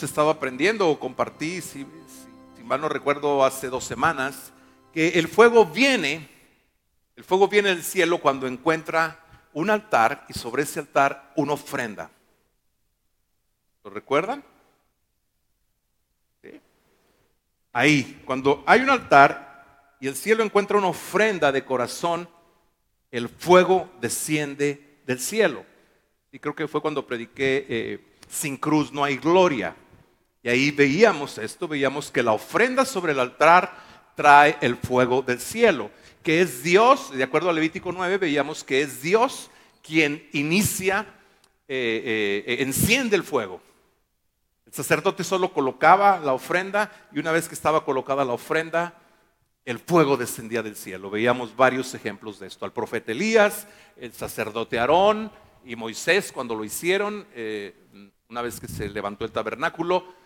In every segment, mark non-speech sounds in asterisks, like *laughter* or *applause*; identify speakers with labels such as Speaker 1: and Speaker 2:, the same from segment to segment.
Speaker 1: hemos estado aprendiendo o compartí, si, mal no recuerdo, hace dos semanas, que el fuego viene, el fuego viene del cielo cuando encuentra un altar y sobre ese altar una ofrenda. ¿Lo recuerdan? Ahí, cuando hay un altar y el cielo encuentra una ofrenda de corazón, el fuego desciende del cielo. Y creo que fue cuando prediqué, eh, sin cruz no hay gloria. Y ahí veíamos esto, veíamos que la ofrenda sobre el altar trae el fuego del cielo, que es Dios, de acuerdo a Levítico 9, veíamos que es Dios quien inicia, eh, eh, enciende el fuego. El sacerdote solo colocaba la ofrenda y una vez que estaba colocada la ofrenda, el fuego descendía del cielo. Veíamos varios ejemplos de esto. Al profeta Elías, el sacerdote Aarón y Moisés cuando lo hicieron, eh, una vez que se levantó el tabernáculo,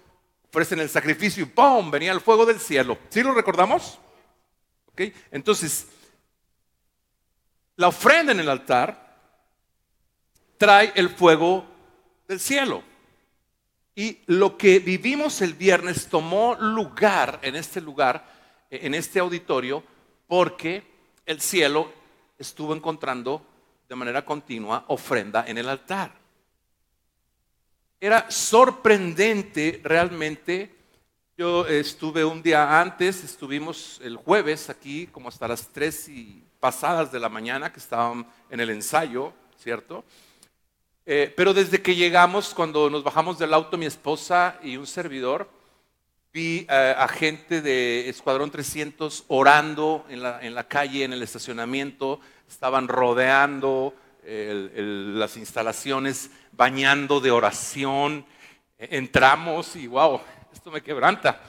Speaker 1: ofrecen el sacrificio y ¡pum! venía el fuego del cielo. ¿Sí lo recordamos? Entonces, la ofrenda en el altar trae el fuego del cielo. Y lo que vivimos el viernes tomó lugar en este lugar, en este auditorio, porque el cielo estuvo encontrando de manera continua ofrenda en el altar. Era sorprendente realmente. Yo estuve un día antes, estuvimos el jueves aquí como hasta las tres y pasadas de la mañana que estaban en el ensayo, ¿cierto? Eh, pero desde que llegamos, cuando nos bajamos del auto, mi esposa y un servidor, vi eh, a gente de Escuadrón 300 orando en la, calle, en el estacionamiento, estaban rodeando las instalaciones, bañando de oración. Entramos y wow, esto me quebranta.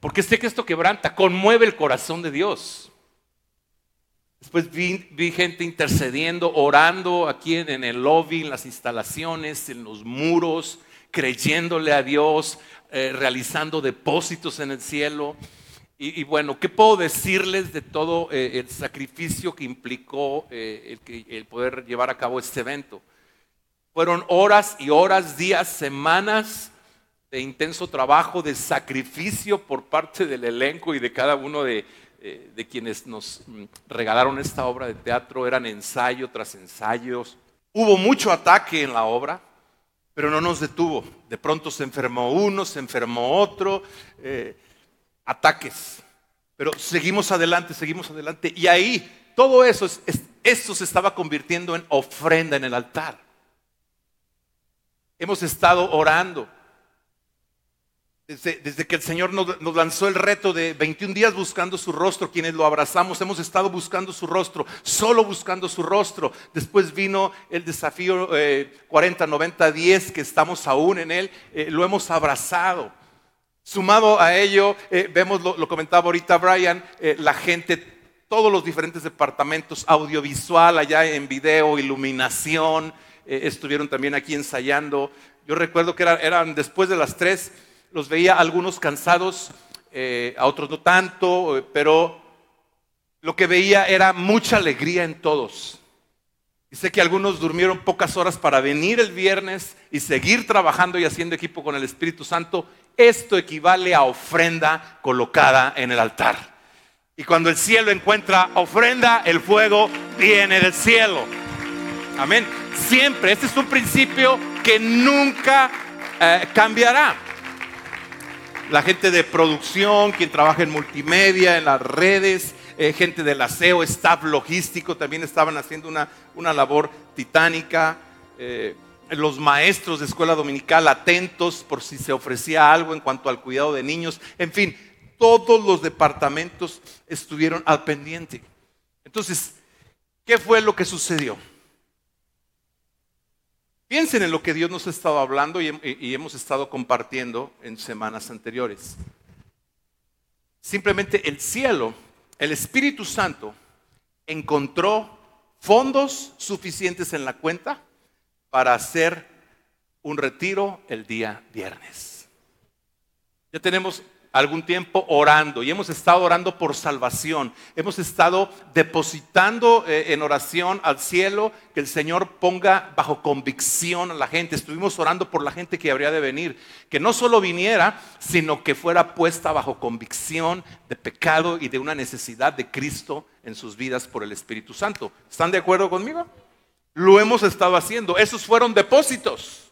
Speaker 1: Porque sé que esto quebranta, conmueve el corazón de Dios. Después vi, gente intercediendo, orando aquí en, el lobby, en las instalaciones, en los muros, creyéndole a Dios, eh, realizando depósitos en el cielo. Y, bueno, ¿qué puedo decirles de todo eh, el sacrificio que implicó eh, el, poder llevar a cabo este evento? Fueron horas y horas, días, semanas de intenso trabajo, de sacrificio por parte del elenco y de cada uno de, eh, quienes nos mm, regalaron esta obra de teatro eran ensayo tras ensayos. Hubo mucho ataque en la obra, pero no nos detuvo. De pronto se enfermó uno, se enfermó otro, ataques. Pero seguimos adelante, seguimos adelante. Y ahí todo eso, esto se estaba convirtiendo en ofrenda en el altar. Hemos estado orando desde, que el Señor nos, lanzó el reto de 21 días buscando su rostro, quienes lo abrazamos, hemos estado buscando su rostro, solo buscando su rostro. Después vino el desafío 40, 90, 10, que estamos aún en él, eh, lo hemos abrazado. Sumado a ello, eh, vemos, lo, comentaba ahorita Brian, eh, la gente, todos los diferentes departamentos, audiovisual, allá en video, iluminación, estuvieron también aquí ensayando. Yo recuerdo que eran después de las 3 los veía algunos cansados, eh, a otros no tanto, eh, pero lo que veía era mucha alegría en todos. Sé que algunos durmieron pocas horas para venir el viernes y seguir trabajando y haciendo equipo con el Espíritu Santo. Esto equivale a ofrenda colocada en el altar. Y cuando el cielo encuentra ofrenda, el fuego viene del cielo. Amén. Siempre. Este es un principio que nunca eh, cambiará la gente de producción, quien trabaja en multimedia, en las redes, eh, gente del aseo, staff logístico, también estaban haciendo una, una labor titánica. Eh, los maestros de escuela dominical atentos por si se ofrecía algo en cuanto al cuidado de niños. En fin, todos los departamentos estuvieron al pendiente. Entonces, ¿qué fue lo que sucedió? Piensen en lo que Dios nos ha estado hablando y, hemos estado compartiendo en semanas anteriores. Simplemente el cielo, el Espíritu Santo, encontró fondos suficientes en la cuenta para hacer un retiro el día viernes. Ya tenemos algún tiempo orando y hemos estado orando por salvación. Hemos estado depositando eh, en oración al cielo que el Señor ponga bajo convicción a la gente. Estuvimos orando por la gente que habría de venir, que no solo viniera, sino que fuera puesta bajo convicción de pecado y de una necesidad de Cristo en sus vidas por el Espíritu Santo. ¿Están de acuerdo conmigo? Lo hemos estado haciendo. Esos fueron depósitos.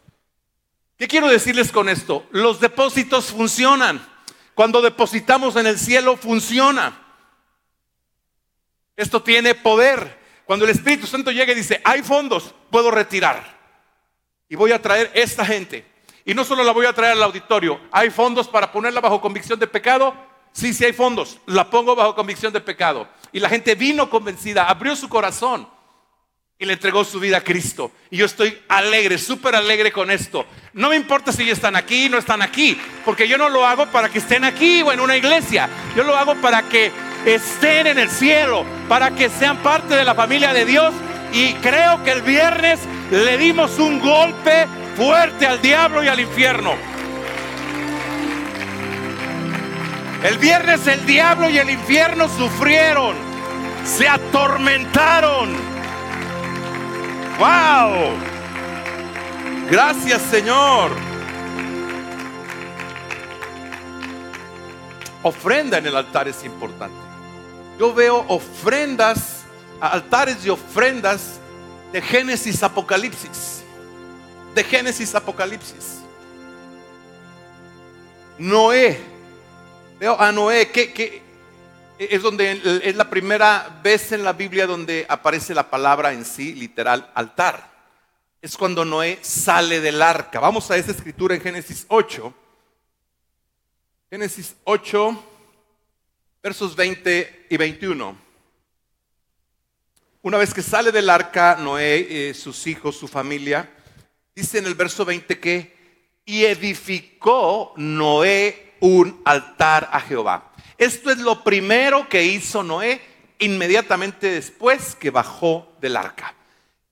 Speaker 1: ¿Qué quiero decirles con esto? Los depósitos funcionan. Cuando depositamos en el cielo, funciona. Esto tiene poder. Cuando el Espíritu Santo llega y dice, hay fondos, puedo retirar. Y voy a traer esta gente. Y no solo la voy a traer al auditorio, hay fondos para ponerla bajo convicción de pecado. Sí, sí hay fondos. La pongo bajo convicción de pecado. Y la gente vino convencida, abrió su corazón y le entregó su vida a Cristo. Y yo estoy alegre, súper alegre con esto. No me importa si están aquí, no están aquí, porque yo no lo hago para que estén aquí o en una iglesia. Yo lo hago para que estén en el cielo, para que sean parte de la familia de Dios. Y creo que el viernes le dimos un golpe fuerte al diablo y al infierno. El viernes el diablo y el infierno sufrieron, se atormentaron ¡Wow! Gracias Señor. Ofrenda en el altar es importante. Yo veo ofrendas, altares y ofrendas de Génesis Apocalipsis. De Génesis Apocalipsis. Noé. Veo a Noé. que, que es donde es la primera vez en la Biblia donde aparece la palabra en sí, literal, altar. Es cuando Noé sale del arca. Vamos a esa escritura en Génesis 8. Génesis 8, versos 20 y 21. Una vez que sale del arca, Noé, eh, sus hijos, su familia, dice en el verso 20 que, y edificó Noé un altar a Jehová. Esto es lo primero que hizo Noé inmediatamente después que bajó del arca.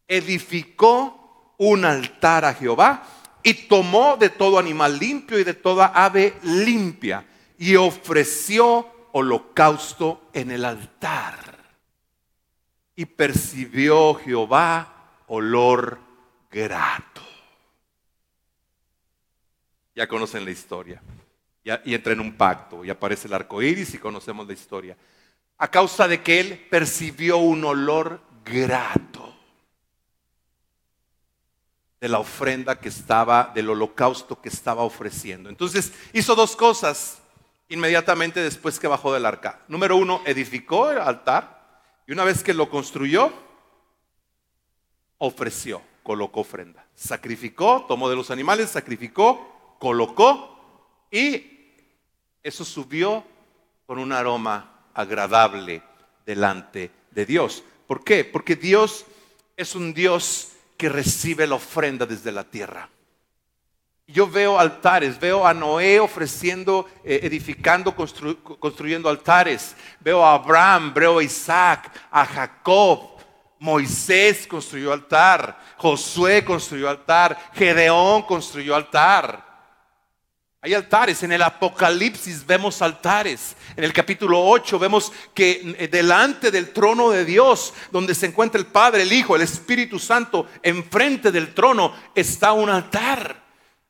Speaker 1: Edificó un altar a Jehová y tomó de todo animal limpio y de toda ave limpia y ofreció holocausto en el altar. Y percibió Jehová olor grato. Ya conocen la historia y, entra en un pacto y aparece el arco iris y conocemos la historia. A causa de que él percibió un olor grato de la ofrenda que estaba, del holocausto que estaba ofreciendo. Entonces hizo dos cosas inmediatamente después que bajó del arca. Número uno, edificó el altar y una vez que lo construyó, ofreció, colocó ofrenda. Sacrificó, tomó de los animales, sacrificó, colocó y eso subió con un aroma agradable delante de Dios. ¿Por qué? Porque Dios es un Dios que recibe la ofrenda desde la tierra. Yo veo altares, veo a Noé ofreciendo, eh, edificando, construyendo altares. Veo a Abraham, veo a Isaac, a Jacob. Moisés construyó altar, Josué construyó altar, Gedeón construyó altar. Hay altares, en el Apocalipsis vemos altares. En el capítulo 8 vemos que eh, delante del trono de Dios, donde se encuentra el Padre, el Hijo, el Espíritu Santo, enfrente del trono está un altar.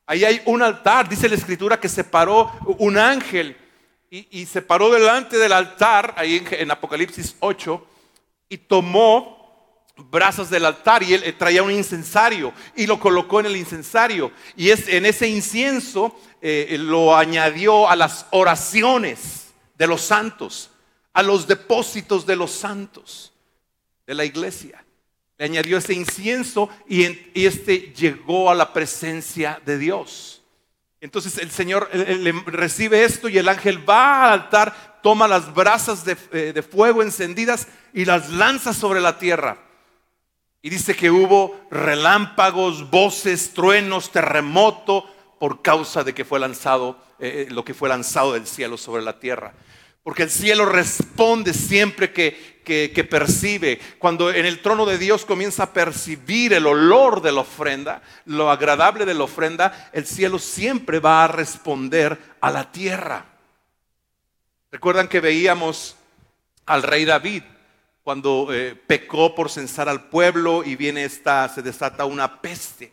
Speaker 1: Ahí hay un altar, dice la escritura que se paró un ángel y, se paró delante del altar, ahí en, en Apocalipsis 8, y tomó brasas del altar y él eh, traía un incensario y lo colocó en el incensario. Y es, en ese incienso eh, lo añadió a las oraciones de los santos, a los depósitos de los santos de la iglesia. Le añadió ese incienso y, este llegó a la presencia de Dios. Entonces el Señor recibe esto y el ángel va al altar, toma las brasas de, eh, de fuego encendidas y las lanza sobre la tierra. Y dice que hubo relámpagos, voces, truenos, terremoto por causa de que fue lanzado eh, eh, lo que fue lanzado del cielo sobre la tierra. Porque el cielo responde siempre que, que, percibe. Cuando en el trono de Dios comienza a percibir el olor de la ofrenda, lo agradable de la ofrenda, el cielo siempre va a responder a la tierra. Recuerdan que veíamos al rey David cuando eh, pecó por censar al pueblo y viene esta, se desata una peste.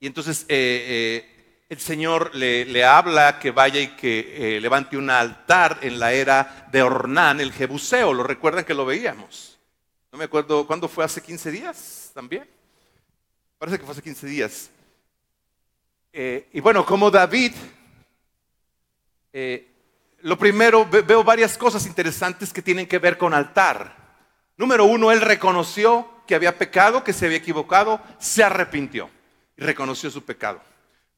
Speaker 1: Y entonces eh, eh, el Señor le, habla que vaya y que levante un altar en la era de Ornán, el Jebuseo. ¿Lo recuerdan que lo veíamos? No me acuerdo, ¿cuándo fue? ¿Hace 15 días también? Parece que fue hace 15 días. y bueno, como David lo primero, veo varias cosas interesantes que tienen que ver con altar. Número uno, él reconoció que había pecado, que se había equivocado, se arrepintió y reconoció su pecado.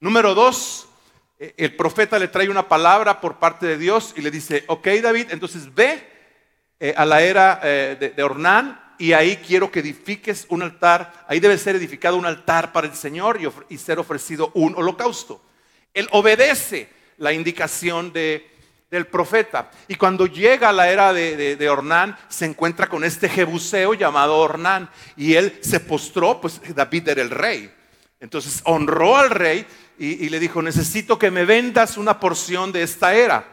Speaker 1: Número dos, eh, el profeta le trae una palabra por parte de Dios y le dice, ok David, entonces ve eh, a la era eh, de, de Ornán y ahí quiero que edifiques un altar, ahí debe ser edificado un altar para el Señor y ser ofrecido un holocausto. Él obedece la indicación de, del profeta. Y cuando llega a la era de, de, se encuentra con este jebuseo llamado Ornán. Y él se postró, pues David era el rey. Entonces honró al rey y, le dijo, necesito que me vendas una porción de esta era,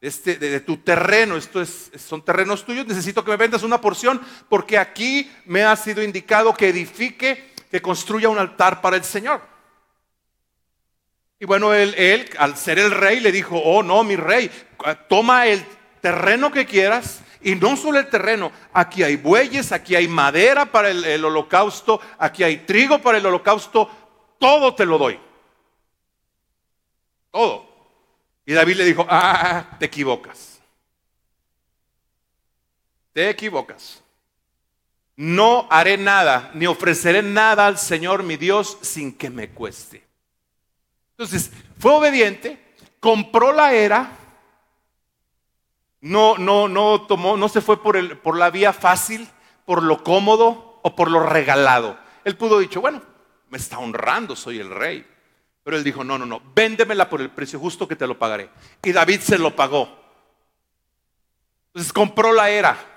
Speaker 1: este, de, tu terreno. Esto es, son terrenos tuyos, necesito que me vendas una porción porque aquí me ha sido indicado que edifique, que construya un altar para el Señor. Y bueno, él, al ser el rey le dijo, oh no, mi rey, toma el terreno que quieras y no solo el terreno, aquí hay bueyes, aquí hay madera para el, holocausto, aquí hay trigo para el holocausto, todo te lo doy. Todo. Y David le dijo, ah, te equivocas. Te equivocas. No haré nada, ni ofreceré nada al Señor mi Dios sin que me cueste. Entonces, fue obediente, compró la era, no, no, no tomó, no se fue por, el, por la vía fácil, por lo cómodo o por lo regalado. Él pudo dicho, bueno, me está honrando, soy el rey. Pero él dijo, no, no, no, véndemela por el precio justo que te lo pagaré. Y David se lo pagó. Entonces compró la era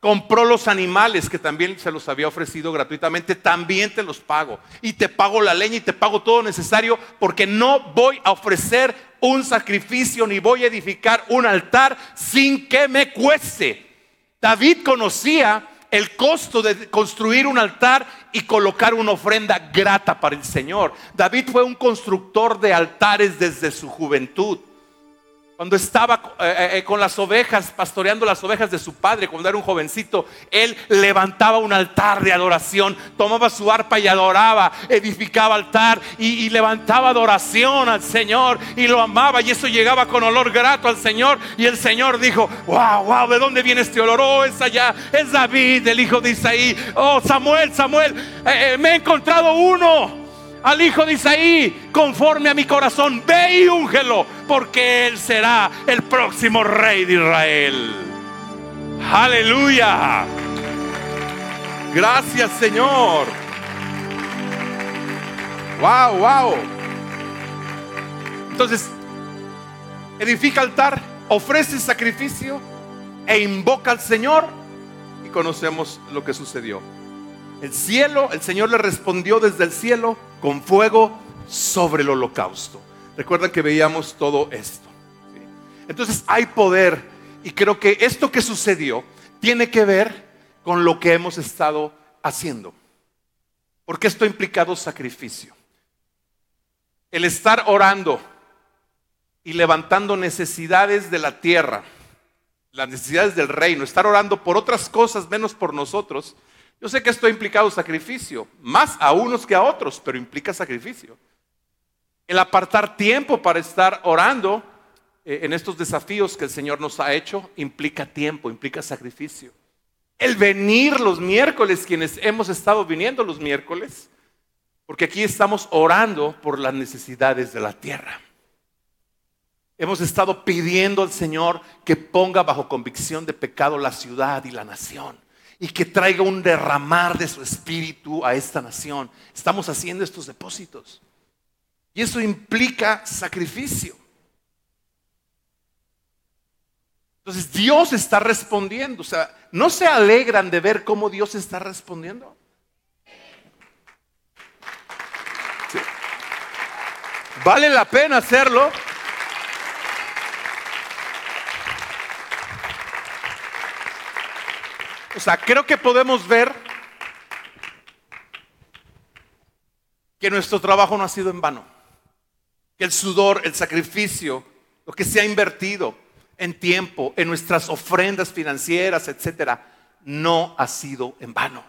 Speaker 1: compró los animales que también se los había ofrecido gratuitamente, también te los pago. Y te pago la leña y te pago todo necesario porque no voy a ofrecer un sacrificio ni voy a edificar un altar sin que me cueste. David conocía el costo de construir un altar y colocar una ofrenda grata para el Señor. David fue un constructor de altares desde su juventud. Cuando estaba eh, eh, eh, con las ovejas, pastoreando las ovejas de su padre, cuando era un jovencito, él levantaba un altar de adoración, tomaba su arpa y adoraba, edificaba altar y, levantaba adoración al Señor y lo amaba y eso llegaba con olor grato al Señor. Y el Señor dijo, wow, wow, ¿de dónde viene este olor? Oh, es allá, es David, el hijo de Isaí. Oh, Samuel, Samuel, me he encontrado uno al hijo de Isaí, conforme a mi corazón, ve y úngelo, porque él será el próximo rey de Israel. Aleluya. Gracias, Señor. Wow, wow. Entonces, edifica altar, ofrece sacrificio e invoca al Señor y conocemos lo que sucedió. El cielo, el Señor le respondió desde el cielo con fuego sobre el holocausto. Recuerdan que veíamos todo esto. Entonces hay poder y creo que esto que sucedió tiene que ver con lo que hemos estado haciendo. Porque esto ha implicado sacrificio. El estar orando y levantando necesidades de la tierra, las necesidades del reino, estar orando por otras cosas menos por nosotros, yo sé que esto ha implicado sacrificio, más a unos que a otros, pero implica sacrificio. El apartar tiempo para estar orando eh, en estos desafíos que el Señor nos ha hecho implica tiempo, implica sacrificio. El venir los miércoles, quienes hemos estado viniendo los miércoles, porque aquí estamos orando por las necesidades de la tierra. Hemos estado pidiendo al Señor que ponga bajo convicción de pecado la ciudad y la nación y que traiga un derramar de su espíritu a esta nación. Estamos haciendo estos depósitos. Y eso implica sacrificio. Entonces Dios está respondiendo. O sea, ¿no se alegran de ver cómo Dios está respondiendo? ¿Vale la pena hacerlo? O sea, creo que podemos ver que nuestro trabajo no ha sido en vano. Que el sudor, el sacrificio, lo que se ha invertido en tiempo, en nuestras ofrendas financieras, etcétera, no ha sido en vano.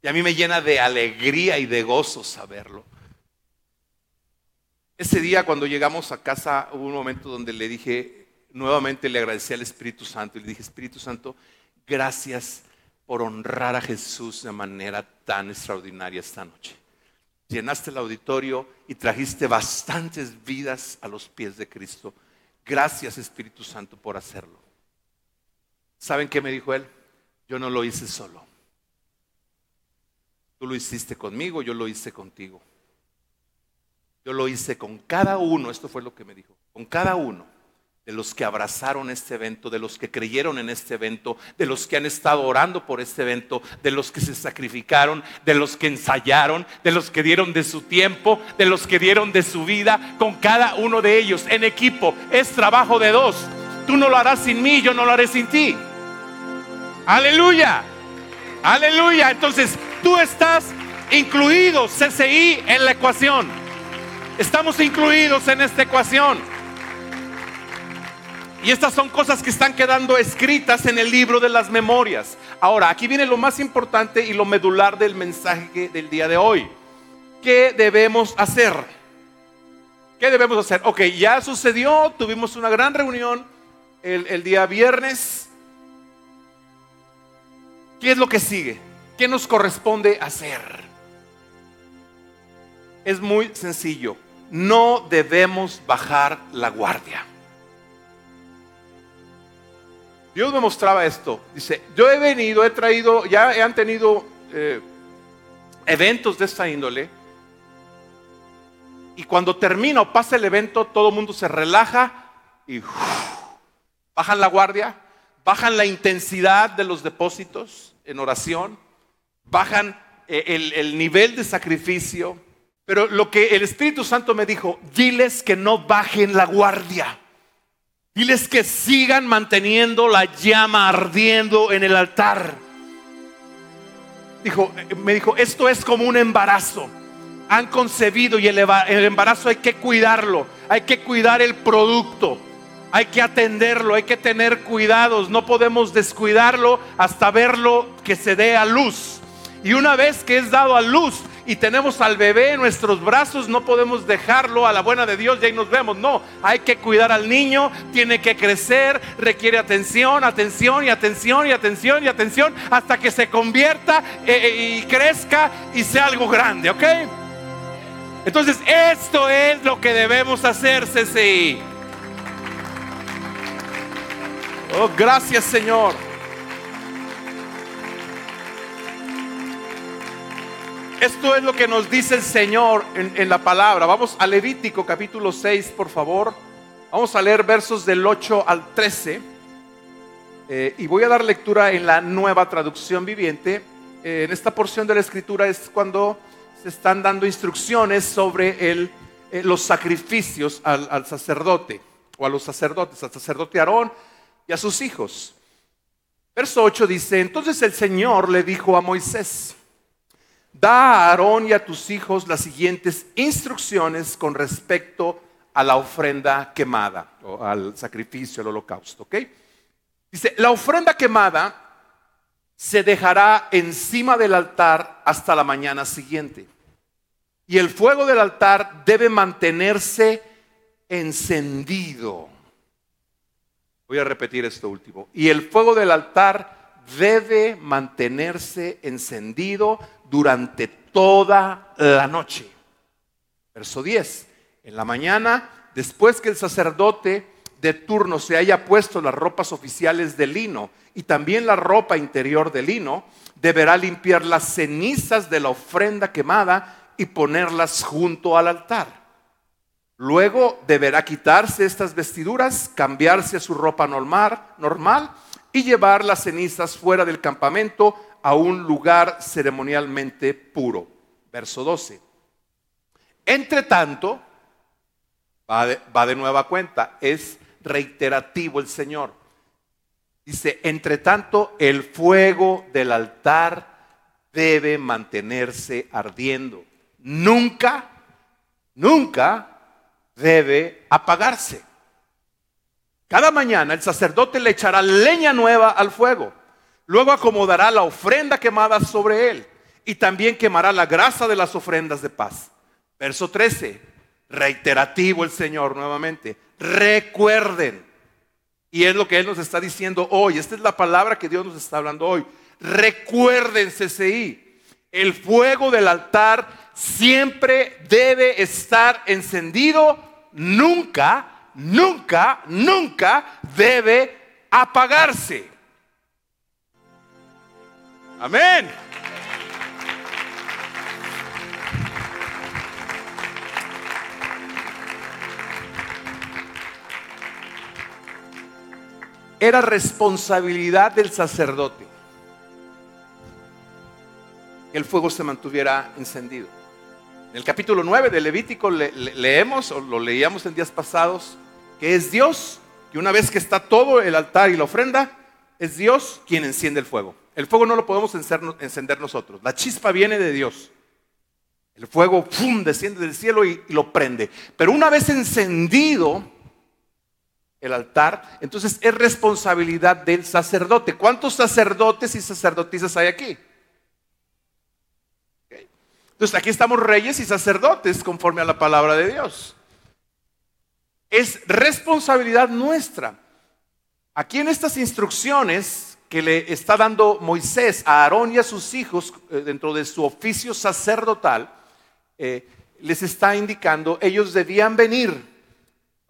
Speaker 1: Y a mí me llena de alegría y de gozo saberlo. Ese día cuando llegamos a casa hubo un momento donde le dije, nuevamente le agradecí al Espíritu Santo y le dije, Espíritu Santo, gracias por honrar a Jesús de manera tan extraordinaria esta noche. Llenaste el auditorio y trajiste bastantes vidas a los pies de Cristo. Gracias Espíritu Santo por hacerlo. ¿Saben qué me dijo él? Yo no lo hice solo. Tú lo hiciste conmigo, yo lo hice contigo. Yo lo hice con cada uno, esto fue lo que me dijo, con cada uno de los que abrazaron este evento, de los que creyeron en este evento, de los que han estado orando por este evento, de los que se sacrificaron, de los que ensayaron, de los que dieron de su tiempo, de los que dieron de su vida, con cada uno de ellos en equipo. Es trabajo de dos. Tú no lo harás sin mí, yo no lo haré sin ti. Aleluya. Aleluya. Entonces, tú estás incluido, CCI, en la ecuación. Estamos incluidos en esta ecuación. Y estas son cosas que están quedando escritas en el libro de las memorias. Ahora, aquí viene lo más importante y lo medular del mensaje del día de hoy. ¿Qué debemos hacer? ¿Qué debemos hacer? Ok, ya sucedió, tuvimos una gran reunión el, el día viernes. ¿Qué es lo que sigue? ¿Qué nos corresponde hacer? Es muy sencillo. No debemos bajar la guardia. Dios me mostraba esto. Dice, yo he venido, he traído, ya han tenido eh, eventos de esta índole. Y cuando termina o pasa el evento, todo el mundo se relaja y bajan la guardia, bajan la intensidad de los depósitos en oración, bajan eh, el, el nivel de sacrificio. Pero lo que el Espíritu Santo me dijo, diles que no bajen la guardia. Diles que sigan manteniendo la llama ardiendo en el altar. Dijo, eh, me dijo, esto es como un embarazo. Han concebido y el embarazo hay que cuidarlo, hay que cuidar el producto hay que atenderlo, hay que tener cuidados, no podemos descuidarlo hasta verlo que se dé a luz. Y una vez que es dado a luz y tenemos al bebé en nuestros brazos, no podemos dejarlo a la buena de Dios y ahí nos vemos. No, hay que cuidar al niño, tiene que crecer, requiere atención, atención y atención y atención y atención hasta que se convierta eh, eh, y crezca y sea algo grande, ¿ok? Entonces, esto es lo que debemos hacer, CCI. Oh, gracias Señor. Esto es lo que nos dice el Señor en, la palabra. Vamos a Levítico capítulo 6, por favor. Vamos a leer versos del 8 al 13. Eh, y voy a dar lectura en la nueva traducción viviente. Eh, en esta porción de la escritura es cuando se están dando instrucciones sobre eh, los sacrificios al, al sacerdote o a los sacerdotes, al sacerdote Aarón y a sus hijos. Verso 8 dice, entonces el Señor le dijo a Moisés, da a Aarón y a tus hijos las siguientes instrucciones con respecto a la ofrenda quemada o al sacrificio, al holocausto. ¿ok? Dice, la ofrenda quemada se dejará encima del altar hasta la mañana siguiente. Y el fuego del altar debe mantenerse encendido Voy a repetir esto último. Y el fuego del altar debe mantenerse encendido durante toda la noche. Verso 10. En la mañana, después que el sacerdote de turno se haya puesto las ropas oficiales de lino y también la ropa interior de lino, deberá limpiar las cenizas de la ofrenda quemada y ponerlas junto al altar. Luego deberá quitarse estas vestiduras, cambiarse a su ropa normal, normal y llevar las cenizas fuera del campamento a un lugar ceremonialmente puro. Verso 12. Entre tanto, va de, va de nueva cuenta, es reiterativo el Señor. Dice, entre tanto, el fuego del altar debe mantenerse ardiendo. Nunca, nunca debe apagarse. Cada mañana el sacerdote le echará leña nueva al fuego. Luego acomodará la ofrenda quemada sobre él y también quemará la grasa de las ofrendas de paz. Verso 13, reiterativo el Señor nuevamente. Recuerden, y es lo que Él nos está diciendo hoy, esta es la palabra que Dios nos está hablando hoy. Recuerden, CCI, el fuego del altar siempre debe estar encendido, nunca, nunca, nunca debe apagarse. Amén. era responsabilidad del sacerdote que el fuego se mantuviera encendido. En el capítulo 9 de Levítico leemos, o lo leíamos en días pasados, que es Dios, que una vez que está todo el altar y la ofrenda, es Dios quien enciende el fuego. El fuego no lo podemos encender nosotros, la chispa viene de Dios. El fuego ¡pum! desciende del cielo y lo prende. Pero una vez encendido, el altar, entonces es responsabilidad del sacerdote. ¿Cuántos sacerdotes y sacerdotisas hay aquí? Entonces aquí estamos reyes y sacerdotes conforme a la palabra de Dios. Es responsabilidad nuestra. Aquí en estas instrucciones que le está dando Moisés a Aarón y a sus hijos eh, dentro de su oficio sacerdotal, eh, les está indicando, ellos debían venir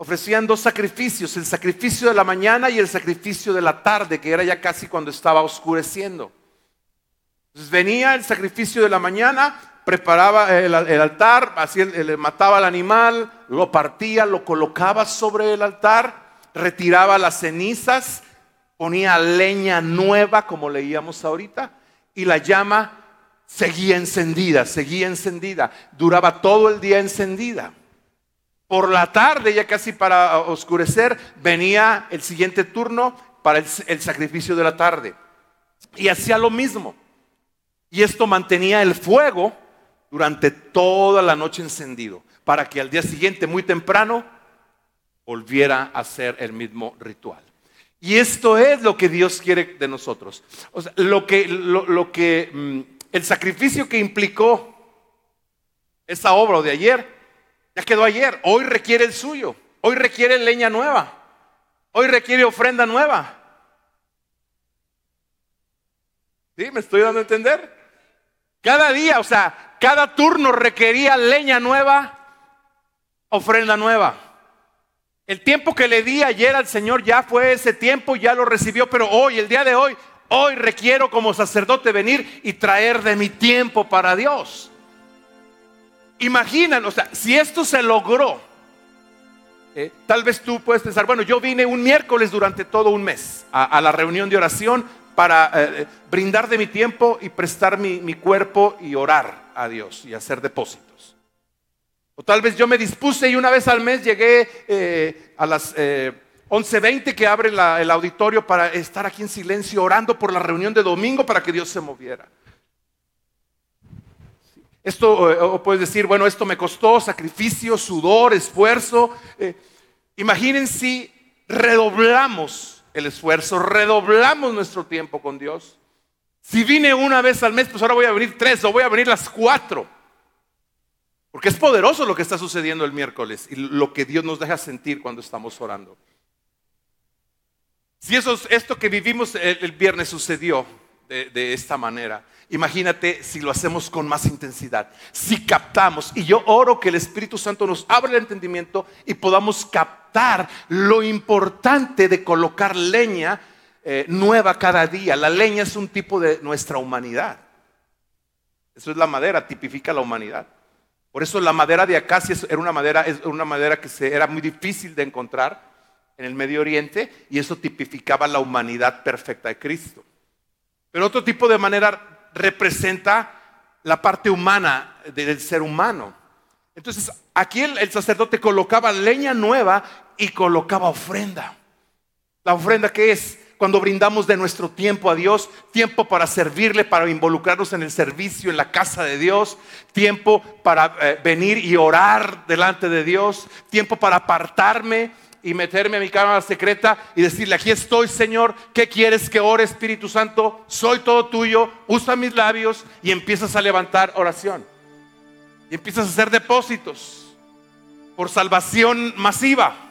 Speaker 1: ofrecían dos sacrificios, el sacrificio de la mañana y el sacrificio de la tarde, que era ya casi cuando estaba oscureciendo. Entonces venía el sacrificio de la mañana, preparaba el, altar, así le mataba al animal, lo partía, lo colocaba sobre el altar, retiraba las cenizas, ponía leña nueva, como leíamos ahorita, y la llama seguía encendida, seguía encendida, duraba todo el día encendida. Por la tarde, ya casi para oscurecer, venía el siguiente turno para el, sacrificio de la tarde. Y hacía lo mismo. Y esto mantenía el fuego durante toda la noche encendido, para que al día siguiente, muy temprano, volviera a hacer el mismo ritual. Y esto es lo que Dios quiere de nosotros. O sea, lo que, lo, que, mm, el sacrificio que implicó esa obra de ayer ya quedó ayer. Hoy requiere el suyo. Hoy requiere leña nueva. Hoy requiere ofrenda nueva. ¿Sí? ¿Me estoy dando a entender? Cada día, o sea, cada turno requería leña nueva, ofrenda nueva. El tiempo que le di ayer al Señor ya fue ese tiempo, ya lo recibió, pero hoy, el día de hoy, hoy requiero como sacerdote venir y traer de mi tiempo para Dios. Imaginan, o sea, si esto se logró, eh, tal vez tú puedes pensar, bueno, yo vine un miércoles durante todo un mes a, la reunión de oración para eh, brindar de mi tiempo y prestar mi, cuerpo y orar a Dios y hacer depósitos. O tal vez yo me dispuse y una vez al mes llegué eh, a las 11.20 que abre el auditorio para estar aquí en silencio orando por la reunión de domingo para que Dios se moviera. Esto, o puedes decir, bueno, esto me costó sacrificio, sudor, esfuerzo. Eh, imaginen si redoblamos el esfuerzo, redoblamos nuestro tiempo con Dios. Si vine una vez al mes, pues ahora voy a venir tres o voy a venir las cuatro. Porque es poderoso lo que está sucediendo el miércoles y lo que Dios nos deja sentir cuando estamos orando. Si eso, esto que vivimos el, viernes sucedió de esta manera, Imagínate si lo hacemos con más intensidad, si captamos, y yo oro que el Espíritu Santo nos abra el entendimiento y podamos captar lo importante de colocar leña eh, nueva cada día. La leña es un tipo de nuestra humanidad. Eso es la madera, tipifica la humanidad. Por eso la madera de acacia era una madera, una madera que era muy difícil de encontrar en el Medio Oriente y eso tipificaba la humanidad perfecta de Cristo. Pero otro tipo de manera representa la parte humana del ser humano. Entonces, aquí el, sacerdote colocaba leña nueva y colocaba ofrenda. La ofrenda que es cuando brindamos de nuestro tiempo a Dios, tiempo para servirle, para involucrarnos en el servicio, en la casa de Dios, tiempo para eh, venir y orar delante de Dios, tiempo para apartarme y meterme a mi cámara secreta y decirle, aquí estoy Señor, ¿qué quieres que ore Espíritu Santo? Soy todo tuyo, usa mis labios y empiezas a levantar oración. Y empiezas a hacer depósitos por salvación masiva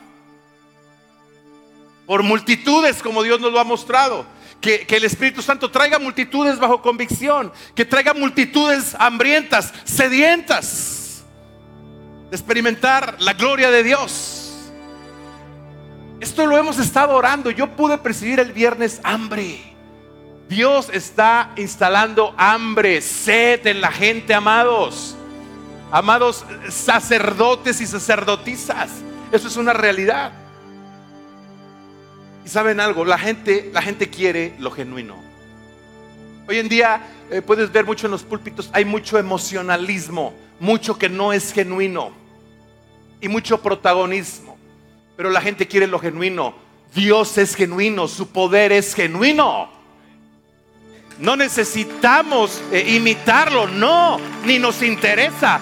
Speaker 1: por multitudes como Dios nos lo ha mostrado. Que, el Espíritu Santo traiga multitudes bajo convicción, que traiga multitudes hambrientas, sedientas, de experimentar la gloria de Dios. Esto lo hemos estado orando. Yo pude percibir el viernes hambre. Dios está instalando hambre, sed en la gente, amados. Amados sacerdotes y sacerdotisas. Eso es una realidad saben algo, la gente, la gente quiere lo genuino. Hoy en día eh, puedes ver mucho en los púlpitos, hay mucho emocionalismo, mucho que no es genuino y mucho protagonismo. Pero la gente quiere lo genuino. Dios es genuino, su poder es genuino. No necesitamos eh, imitarlo, no, ni nos interesa.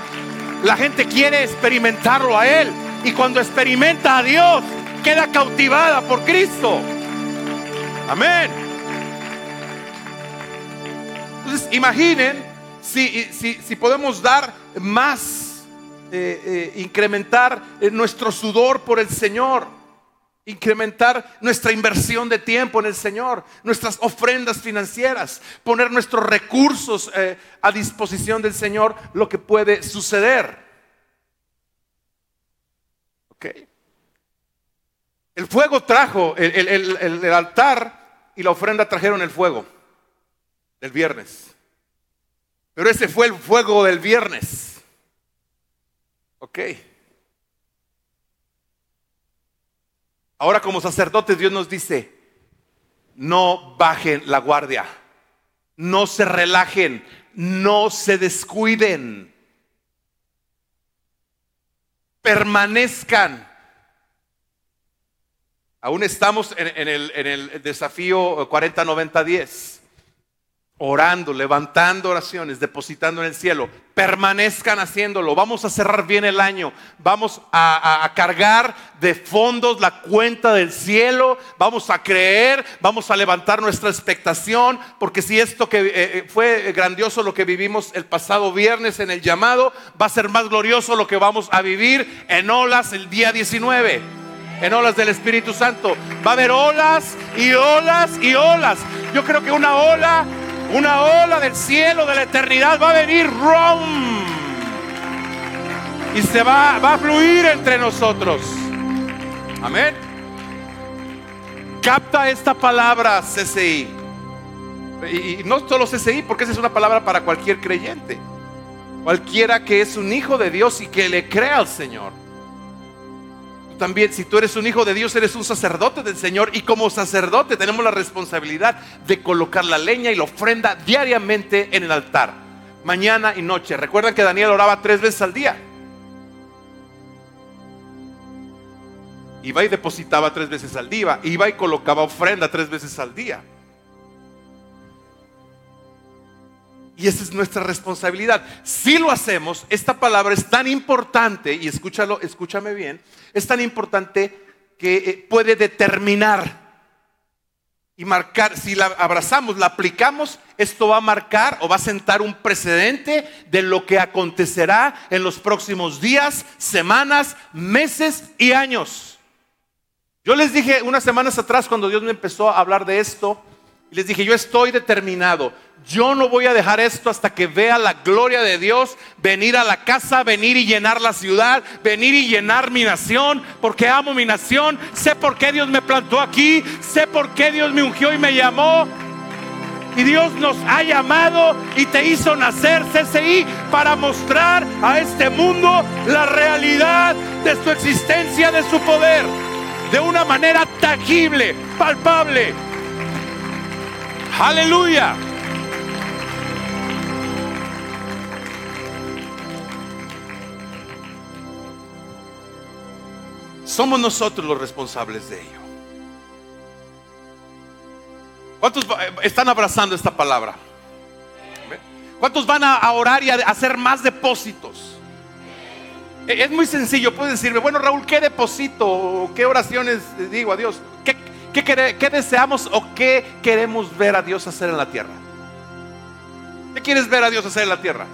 Speaker 1: La gente quiere experimentarlo a Él. Y cuando experimenta a Dios, queda cautivada por Cristo. Amén. Entonces, imaginen si, si, podemos dar más, eh, eh, incrementar eh, nuestro sudor por el Señor, incrementar nuestra inversión de tiempo en el Señor, nuestras ofrendas financieras, poner nuestros recursos a disposición del Señor, lo que puede suceder. ¿Ok? El fuego trajo, el, altar y la ofrenda trajeron el fuego del viernes. Pero ese fue el fuego del viernes. Ok. Ahora como sacerdotes Dios nos dice, no bajen la guardia, no se relajen, no se descuiden, permanezcan Aún estamos en, el, desafío 40-90-10. Orando, levantando oraciones, depositando en el cielo. Permanezcan haciéndolo. Vamos a cerrar bien el año. Vamos a, cargar de fondos la cuenta del cielo. Vamos a creer. Vamos a levantar nuestra expectación. Porque si esto que eh, eh, fue grandioso lo que vivimos el pasado viernes en el llamado, va a ser más glorioso lo que vamos a vivir en olas el día 19 en olas del Espíritu Santo. Va a haber olas y olas y olas. Yo creo que una ola, una ola del cielo, de la eternidad, va a venir rom. Y se va, a fluir entre nosotros. Amén. Capta esta palabra CCI. Y no solo CCI, porque esa es una palabra para cualquier creyente. Cualquiera que es un hijo de Dios y que le crea al Señor también, si tú eres un hijo de Dios, eres un sacerdote del Señor. Y como sacerdote tenemos la responsabilidad de colocar la leña y la ofrenda diariamente en el altar. Mañana y noche. Recuerdan que Daniel oraba tres veces al día. Iba y depositaba tres veces al día. Iba y colocaba ofrenda tres veces al día. Y esa es nuestra responsabilidad. Si lo hacemos, esta palabra es tan importante, y escúchalo, escúchame bien, es tan importante que eh, puede determinar y marcar, si la abrazamos, la aplicamos, esto va a marcar o va a sentar un precedente de lo que acontecerá en los próximos días, semanas, meses y años. Yo les dije unas semanas atrás cuando Dios me empezó a hablar de esto, y les dije, yo estoy determinado yo no voy a dejar esto hasta que vea la gloria de Dios venir a la casa, venir y llenar la ciudad, venir y llenar mi nación, porque amo mi nación, sé por qué Dios me plantó aquí, sé por qué Dios me ungió y me llamó. Y Dios nos ha llamado y te hizo nacer CCI para mostrar a este mundo la realidad de su existencia, de su poder, de una manera tangible, palpable. Aleluya. Somos nosotros los responsables de ello. ¿Cuántos están abrazando esta palabra? ¿Cuántos van a orar y a hacer más depósitos? E, es muy sencillo, puedes decirme, bueno Raúl, ¿qué deposito? ¿Qué oraciones digo a Dios? ¿Qué, qué, deseamos o qué queremos ver a Dios hacer en la tierra? ¿Qué quieres ver a Dios hacer en la tierra?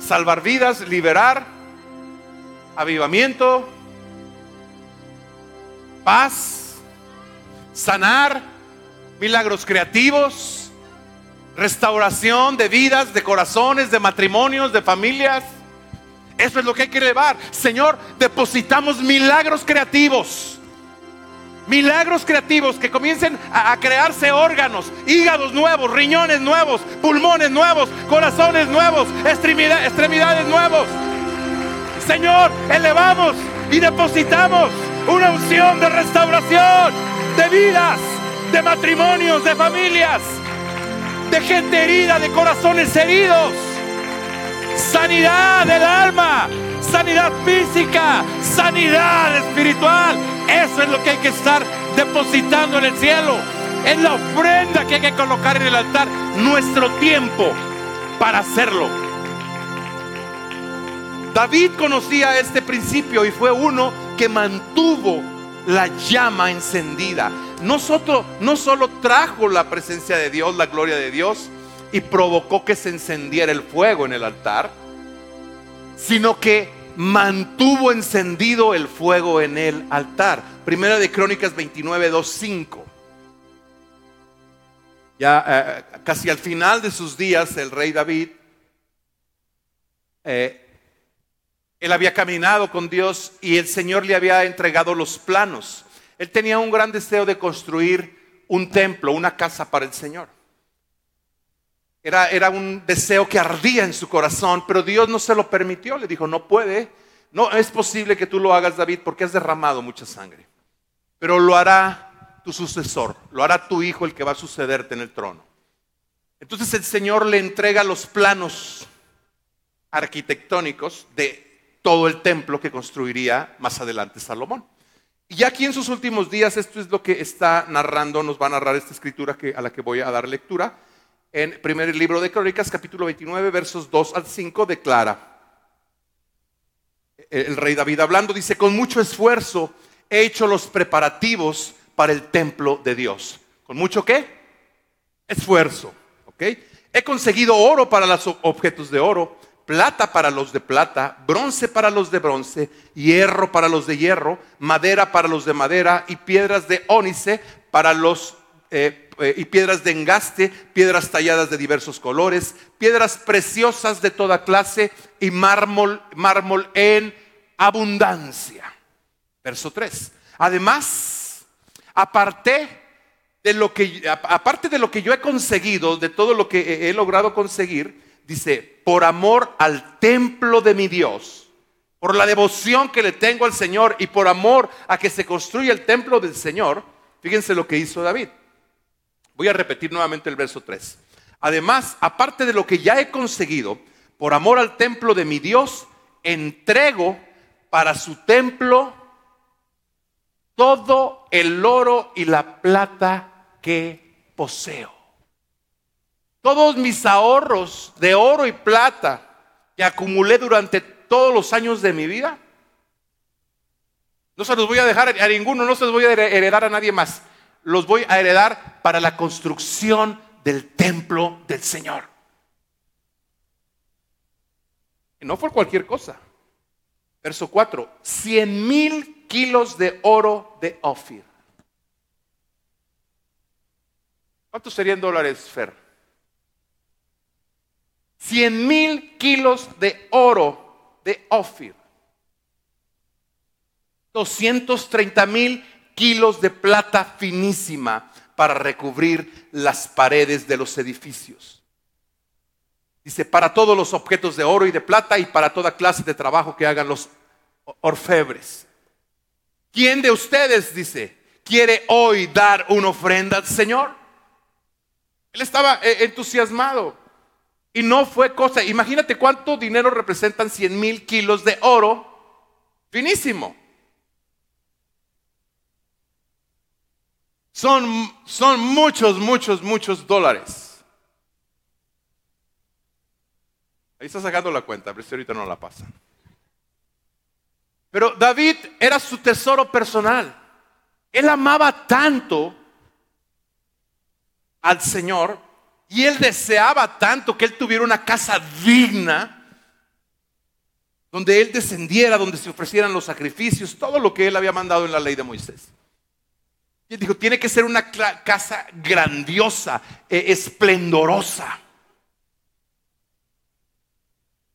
Speaker 1: Salvar vidas, liberar, avivamiento, paz, sanar, milagros creativos restauración de vidas, de corazones, de matrimonios, de familias. Eso es lo que hay que elevar. Señor, depositamos milagros creativos. Milagros creativos que comiencen a, crearse órganos, hígados nuevos, riñones nuevos, pulmones nuevos, corazones nuevos, extremidades, nuevos. Señor, elevamos y depositamos una unción de restauración de vidas, de matrimonios, de familias de gente herida, de corazones heridos. Sanidad del alma, sanidad física, sanidad espiritual. Eso es lo que hay que estar depositando en el cielo. Es la ofrenda que hay que colocar en el altar. Nuestro tiempo para hacerlo. David conocía este principio y fue uno que mantuvo la llama encendida no, no solo trajo la presencia de Dios, la gloria de Dios, y provocó que se encendiera el fuego en el altar, sino que mantuvo encendido el fuego en el altar. Primera de Crónicas 29, 2, 5. Ya eh, casi al final de sus días, el rey David, eh, él había caminado con Dios y el Señor le había entregado los planos él tenía un gran deseo de construir un templo, una casa para el Señor. Era, era, un deseo que ardía en su corazón, pero Dios no se lo permitió. Le dijo, no puede, no es posible que tú lo hagas, David, porque has derramado mucha sangre. Pero lo hará tu sucesor, lo hará tu hijo el que va a sucederte en el trono. Entonces el Señor le entrega los planos arquitectónicos de todo el templo que construiría más adelante Salomón. Y aquí en sus últimos días, esto es lo que está narrando, nos va a narrar esta escritura que, a la que voy a dar lectura. En primer libro de Crónicas, capítulo 29, versos 2 al 5, declara, el rey David hablando, dice, con mucho esfuerzo he hecho los preparativos para el templo de Dios. ¿Con mucho qué? Esfuerzo. He conseguido oro para los objetos de oro plata para los de plata, bronce para los de bronce, hierro para los de hierro, madera para los de madera y piedras de ónice para los eh, eh, y piedras de engaste, piedras talladas de diversos colores, piedras preciosas de toda clase y mármol, mármol en abundancia. Verso 3. Además, aparte de lo que aparte de lo que yo he conseguido, de todo lo que he logrado conseguir, dice, por amor al templo de mi Dios, por la devoción que le tengo al Señor y por amor a que se construya el templo del Señor, fíjense lo que hizo David. Voy a repetir nuevamente el verso 3. Además, aparte de lo que ya he conseguido, por amor al templo de mi Dios, entrego para su templo todo el oro y la plata que poseo todos mis ahorros de oro y plata que acumulé durante todos los años de mi vida, no se los voy a dejar a ninguno, no se los voy a heredar a nadie más. Los voy a heredar para la construcción del templo del Señor. Y no fue cualquier cosa. Verso 4, 100 mil kilos de oro de Ofir. ¿Cuántos serían dólares, Fer? 100 mil kilos de oro de Ofir. 230 mil kilos de plata finísima para recubrir las paredes de los edificios. Dice, para todos los objetos de oro y de plata y para toda clase de trabajo que hagan los orfebres. ¿Quién de ustedes, dice, quiere hoy dar una ofrenda al Señor? Él estaba eh, entusiasmado. Y no fue cosa, imagínate cuánto dinero representan 100 mil kilos de oro finísimo. Son, son muchos, muchos, muchos dólares. Ahí está sacando la cuenta, pero si ahorita no la pasan. Pero David era su tesoro personal. Él amaba tanto al Señor y él deseaba tanto que él tuviera una casa digna donde él descendiera, donde se ofrecieran los sacrificios, todo lo que él había mandado en la ley de Moisés. Y él dijo, tiene que ser una casa grandiosa, eh, esplendorosa.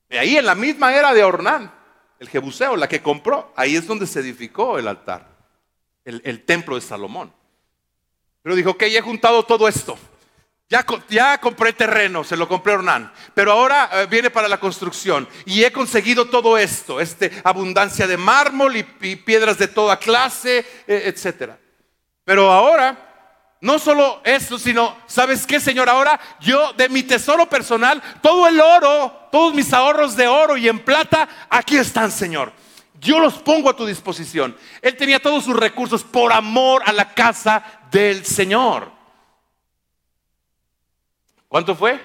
Speaker 1: Y ahí en la misma era de Ornán, el Jebuseo, la que compró, ahí es donde se edificó el altar, el, templo de Salomón. Pero dijo, ok, he juntado todo esto. Ya, compré terreno, se lo compré a pero ahora eh, viene para la construcción y he conseguido todo esto, este, abundancia de mármol y, piedras de toda clase, eh, etcétera. Pero ahora no solo eso, sino, ¿sabes qué, Señor? Ahora yo de mi tesoro personal, todo el oro, todos mis ahorros de oro y en plata, aquí están, Señor. Yo los pongo a tu disposición. Él tenía todos sus recursos por amor a la casa del Señor. ¿Cuánto fue?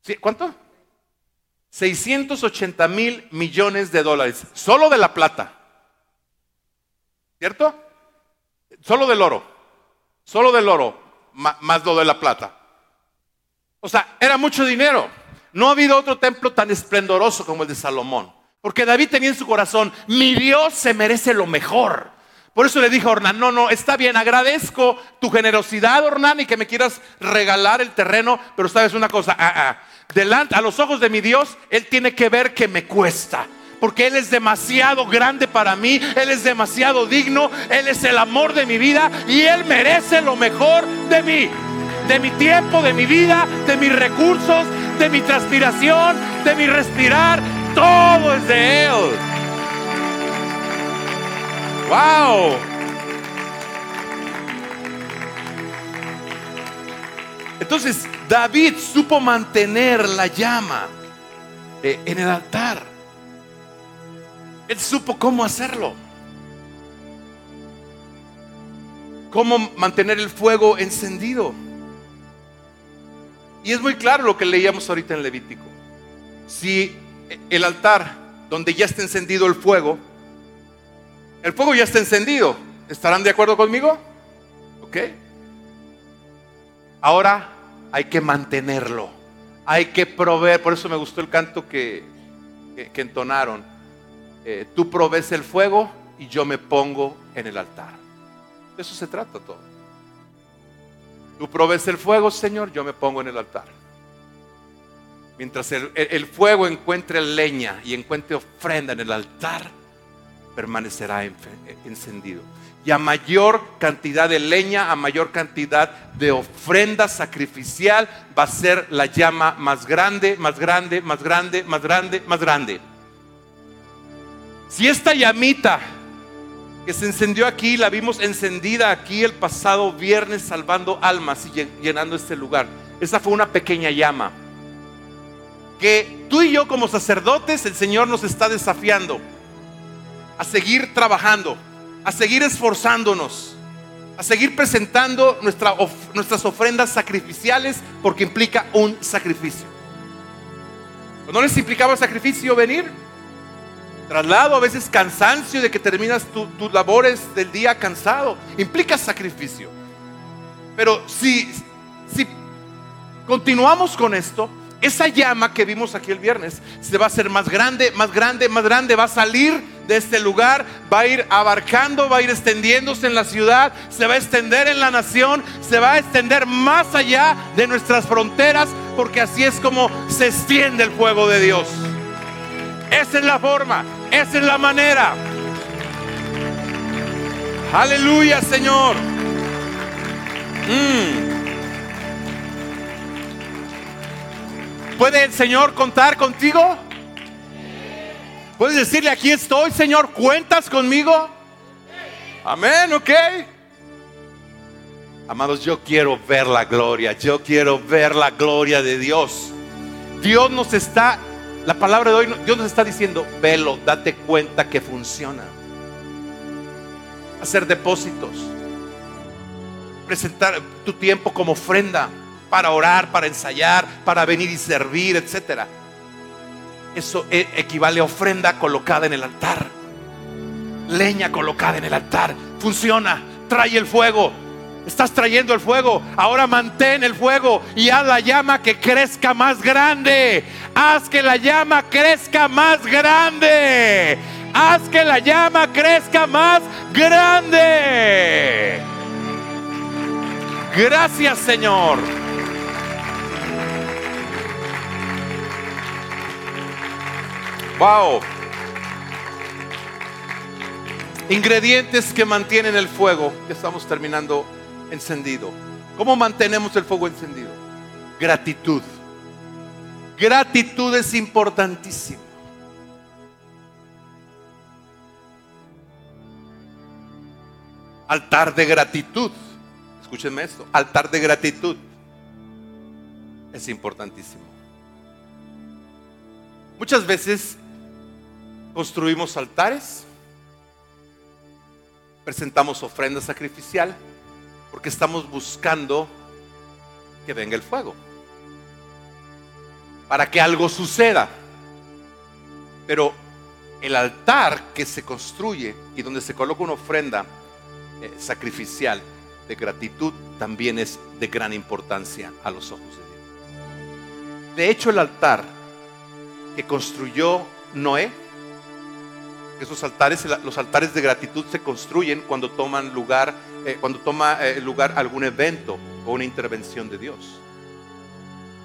Speaker 1: ¿Sí? ¿Cuánto? 680 mil millones de dólares, solo de la plata. ¿Cierto? Solo del oro, solo del oro, más lo de la plata. O sea, era mucho dinero. No ha habido otro templo tan esplendoroso como el de Salomón. Porque David tenía en su corazón, mi Dios se merece lo mejor. Por eso le dije a Ornán, no, no, está bien, agradezco tu generosidad, Ornán, y que me quieras regalar el terreno, pero sabes una cosa, ah, ah, delante, a los ojos de mi Dios, Él tiene que ver que me cuesta. Porque Él es demasiado grande para mí, Él es demasiado digno, Él es el amor de mi vida y Él merece lo mejor de mí, de mi tiempo, de mi vida, de mis recursos, de mi transpiración, de mi respirar, todo es de Él. ¡Wow! Entonces David supo mantener la llama eh, en el altar. Él supo cómo hacerlo. Cómo mantener el fuego encendido. Y es muy claro lo que leíamos ahorita en Levítico. Si el altar donde ya está encendido el fuego el fuego ya está encendido. ¿Estarán de acuerdo conmigo? ¿Ok? Ahora hay que mantenerlo. Hay que proveer. Por eso me gustó el canto que, que, entonaron. Eh, tú provees el fuego y yo me pongo en el altar. De eso se trata todo. Tú provees el fuego, Señor, yo me pongo en el altar. Mientras el, el fuego encuentre leña y encuentre ofrenda en el altar, permanecerá encendido. Y a mayor cantidad de leña, a mayor cantidad de ofrenda sacrificial, va a ser la llama más grande, más grande, más grande, más grande, más grande. Si esta llamita que se encendió aquí, la vimos encendida aquí el pasado viernes salvando almas y llenando este lugar. Esa fue una pequeña llama. Que tú y yo como sacerdotes, el Señor nos está desafiando a seguir trabajando, a seguir esforzándonos, a seguir presentando nuestras ofrendas sacrificiales porque implica un sacrificio. ¿No les implicaba sacrificio venir? Traslado, a veces cansancio de que terminas tus labores del día cansado. Implica sacrificio. Pero si, si continuamos con esto, esa llama que vimos aquí el viernes se va a hacer más grande, más grande, más grande, va a salir de este lugar, va a ir abarcando, va a ir extendiéndose en la ciudad, se va a extender en la nación, se va a extender más allá de nuestras fronteras, porque así es como se extiende el fuego de Dios. Esa es la forma, esa es la manera. Aleluya, Señor. Mm. ¿Puede el Señor contar contigo? ¿Puedes decirle, aquí estoy, Señor, cuentas conmigo? Amén, ok. Amados, yo quiero ver la gloria, yo quiero ver la gloria de Dios. Dios nos está, la palabra de hoy, Dios nos está diciendo, velo, date cuenta que funciona. hacer depósitos, presentar tu tiempo como ofrenda para orar, para ensayar, para venir y servir, etc. Eso e, equivale a ofrenda colocada en el altar. Leña colocada en el altar. Funciona. Trae el fuego. Estás trayendo el fuego. Ahora mantén el fuego y haz la llama que crezca más grande. Haz que la llama crezca más grande. Haz que la llama crezca más grande. Gracias Señor. Wow. Ingredientes que mantienen el fuego. Ya estamos terminando encendido. ¿Cómo mantenemos el fuego encendido? Gratitud. Gratitud es importantísimo. Altar de gratitud. Escúchenme esto. Altar de gratitud. Es importantísimo. Muchas veces construimos altares, presentamos ofrenda sacrificial, porque estamos buscando que venga el fuego. Para que algo suceda. Pero el altar que se construye y donde se coloca una ofrenda eh, sacrificial de gratitud también es de gran importancia a los ojos de Dios. De hecho, el altar que construyó Noé, esos altares, los altares de gratitud se construyen cuando toman lugar, eh, cuando toma eh, lugar algún evento o una intervención de Dios.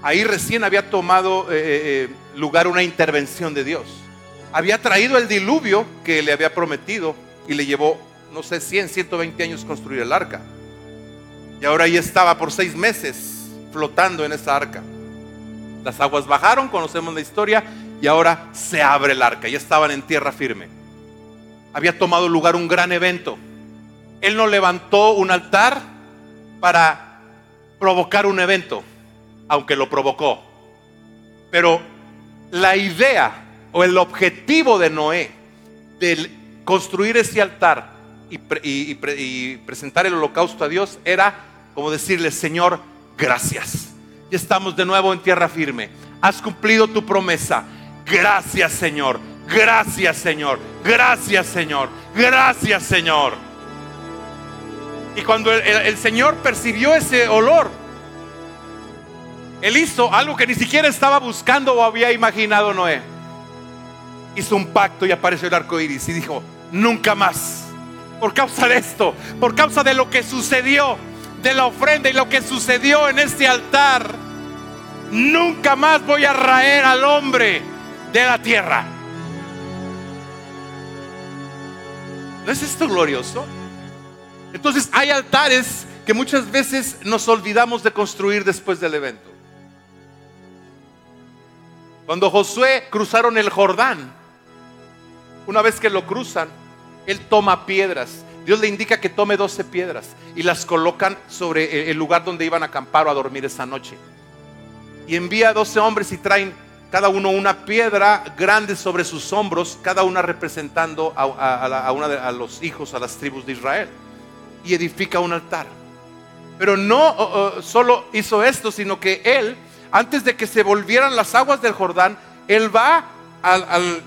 Speaker 1: Ahí recién había tomado eh, lugar una intervención de Dios. Había traído el diluvio que le había prometido y le llevó, no sé, 100, 120 años construir el arca. Y ahora ahí estaba por seis meses flotando en esa arca. Las aguas bajaron, conocemos la historia, y ahora se abre el arca. Ya estaban en tierra firme. Había tomado lugar un gran evento. Él no levantó un altar para provocar un evento, aunque lo provocó. Pero la idea o el objetivo de Noé de construir ese altar y, y presentar el holocausto a Dios era como decirle, Señor, gracias y estamos de nuevo en tierra firme. Has cumplido tu promesa. Gracias Señor. Gracias Señor. Gracias Señor. Gracias Señor. Y cuando el, Señor percibió ese olor, Él hizo algo que ni siquiera estaba buscando o había imaginado Noé. Hizo un pacto y apareció el arco iris y dijo: Nunca más. Por causa de esto, por causa de lo que sucedió, de la ofrenda y lo que sucedió en este altar, nunca más voy a raer al hombre de la tierra. ¿No es esto glorioso? Entonces hay altares que muchas veces nos olvidamos de construir después del evento. Cuando Josué cruzaron el Jordán, una vez que lo cruzan, él toma piedras Dios le indica que tome 12 piedras y las colocan sobre el lugar donde iban a acampar o a dormir esa noche. Y envía a 12 hombres y traen cada uno una piedra grande sobre sus hombros, cada una representando a, una de, a los hijos, a las tribus de Israel. Y edifica un altar. Pero no solo hizo esto, sino que él, antes de que se volvieran las aguas del Jordán, él va al,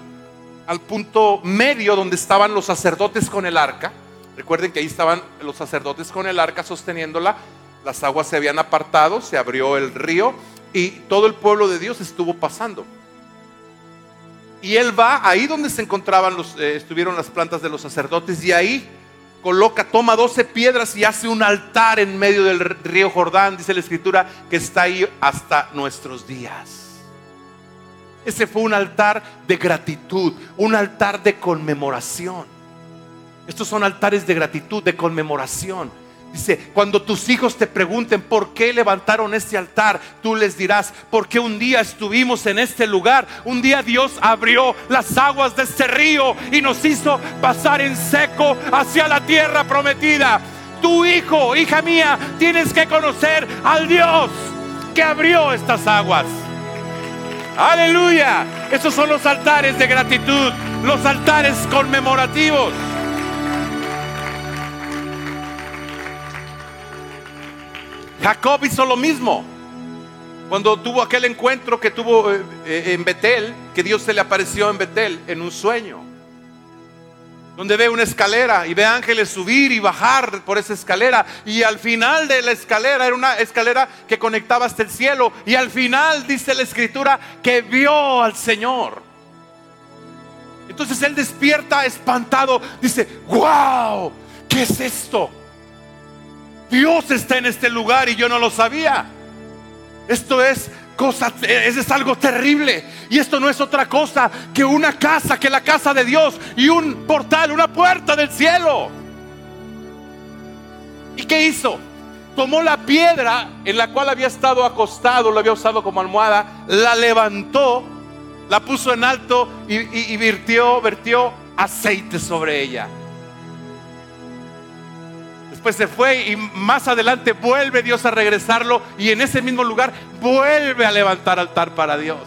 Speaker 1: al punto medio donde estaban los sacerdotes con el arca Recuerden que ahí estaban los sacerdotes con el arca sosteniéndola, las aguas se habían apartado, se abrió el río y todo el pueblo de Dios estuvo pasando. Y él va ahí donde se encontraban eh, estuvieron las plantas de los sacerdotes y ahí coloca, toma 12 piedras y hace un altar en medio del río Jordán, dice la escritura, que está ahí hasta nuestros días. Ese fue un altar de gratitud, un altar de conmemoración. Estos son altares de gratitud, de conmemoración. Dice, cuando tus hijos te pregunten por qué levantaron este altar, tú les dirás, porque un día estuvimos en este lugar, un día Dios abrió las aguas de este río y nos hizo pasar en seco hacia la tierra prometida. Tu hijo, hija mía, tienes que conocer al Dios que abrió estas aguas. Aleluya. Esos son los altares de gratitud, los altares conmemorativos. Jacob hizo lo mismo. Cuando tuvo aquel encuentro que tuvo eh, eh, en Betel, que Dios se le apareció en Betel en un sueño, donde ve una escalera y ve ángeles subir y bajar por esa escalera, y al final de la escalera era una escalera que conectaba hasta el cielo, y al final dice la escritura que vio al Señor. Entonces él despierta espantado, dice, wow, ¿qué es esto? Dios está en este lugar y yo no lo sabía. Esto es cosa, es algo terrible. Y esto no es otra cosa que una casa, que la casa de Dios y un portal, una puerta del cielo. ¿Y qué hizo? Tomó la piedra en la cual había estado acostado, lo había usado como almohada, la levantó, la puso en alto y, vertió aceite sobre ella pues se fue y más adelante vuelve Dios a regresarlo y en ese mismo lugar vuelve a levantar altar para Dios.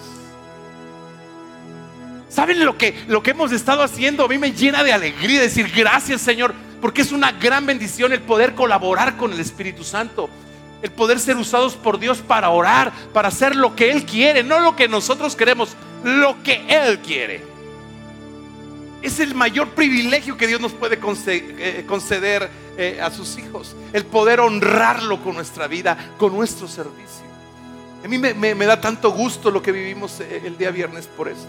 Speaker 1: ¿Saben lo que, lo que hemos estado haciendo? A mí me llena de alegría decir gracias Señor, porque es una gran bendición el poder colaborar con el Espíritu Santo. El poder ser usados por Dios para orar, para hacer lo que Él quiere, no lo que nosotros queremos, lo que Él quiere. Es el mayor privilegio que Dios nos puede eh, conceder eh, a sus hijos. El poder honrarlo con nuestra vida, con nuestro servicio. A mí me, da tanto gusto lo que vivimos eh, el día viernes por eso.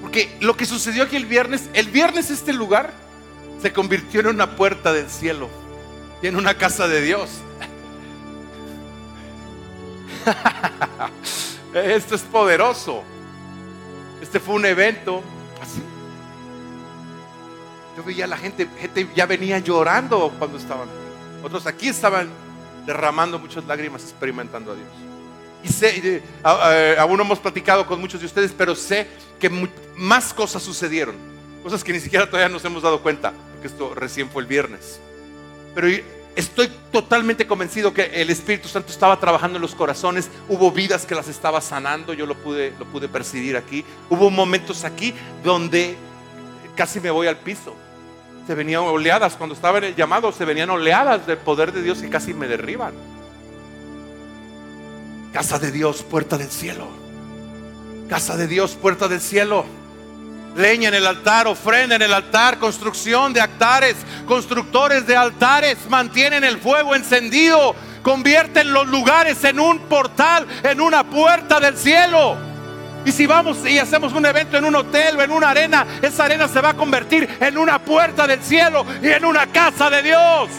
Speaker 1: Porque lo que sucedió aquí el viernes, el viernes este lugar se convirtió en una puerta del cielo y en una casa de Dios. *laughs* Esto es poderoso. Este fue un evento así. Yo veía a la gente, gente ya venía llorando cuando estaban. Otros aquí estaban derramando muchas lágrimas, experimentando a Dios. Y sé, aún no hemos platicado con muchos de ustedes, pero sé que más cosas sucedieron. Cosas que ni siquiera todavía nos hemos dado cuenta, porque esto recién fue el viernes. Pero estoy totalmente convencido que el Espíritu Santo estaba trabajando en los corazones. Hubo vidas que las estaba sanando, yo lo pude, lo pude percibir aquí. Hubo momentos aquí donde casi me voy al piso. Se venían oleadas, cuando estaba en el llamado, se venían oleadas del poder de Dios que casi me derriban. Casa de Dios, puerta del cielo. Casa de Dios, puerta del cielo. Leña en el altar, ofrenda en el altar, construcción de altares, constructores de altares, mantienen el fuego encendido, convierten los lugares en un portal, en una puerta del cielo. Y si vamos y hacemos un evento en un hotel o en una arena, esa arena se va a convertir en una puerta del cielo y en una casa de Dios.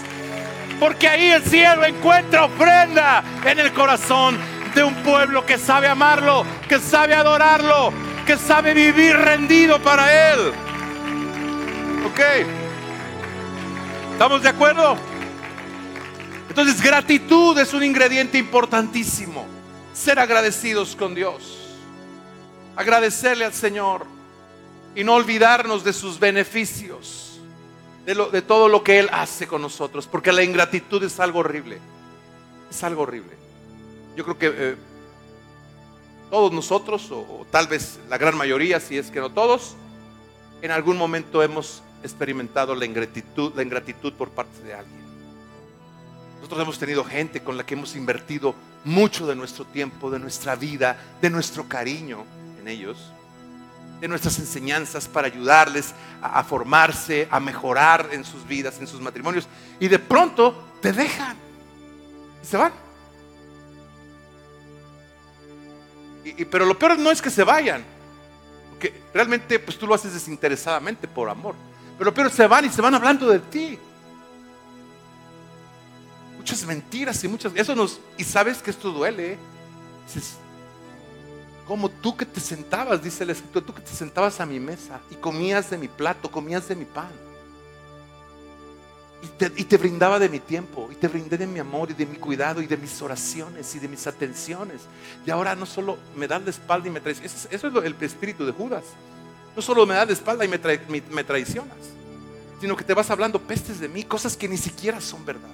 Speaker 1: Porque ahí el cielo encuentra ofrenda en el corazón de un pueblo que sabe amarlo, que sabe adorarlo, que sabe vivir rendido para Él. Ok. ¿Estamos de acuerdo? Entonces gratitud es un ingrediente importantísimo. Ser agradecidos con Dios agradecerle al Señor y no olvidarnos de sus beneficios, de, lo, de todo lo que Él hace con nosotros, porque la ingratitud es algo horrible, es algo horrible. Yo creo que eh, todos nosotros, o, tal vez la gran mayoría, si es que no todos, en algún momento hemos experimentado la ingratitud, la ingratitud por parte de alguien. Nosotros hemos tenido gente con la que hemos invertido mucho de nuestro tiempo, de nuestra vida, de nuestro cariño ellos, de nuestras enseñanzas para ayudarles a, formarse, a mejorar en sus vidas, en sus matrimonios. Y de pronto te dejan y se van. Y, pero lo peor no es que se vayan, porque realmente pues tú lo haces desinteresadamente por amor. Pero lo peor es se van y se van hablando de ti. Muchas mentiras y muchas... Eso nos... Y sabes que esto duele. ¿eh? Como tú que te sentabas, dice el escritor, tú que te sentabas a mi mesa y comías de mi plato, comías de mi pan. Y te, brindaba de mi tiempo, y te brindé de mi amor y de mi cuidado y de mis oraciones y de mis atenciones. Y ahora no solo me das de espalda y me traicionas, eso, es el espíritu de Judas. No solo me das de espalda y me traicionas, sino que te vas hablando pestes de mí, cosas que ni siquiera son verdad.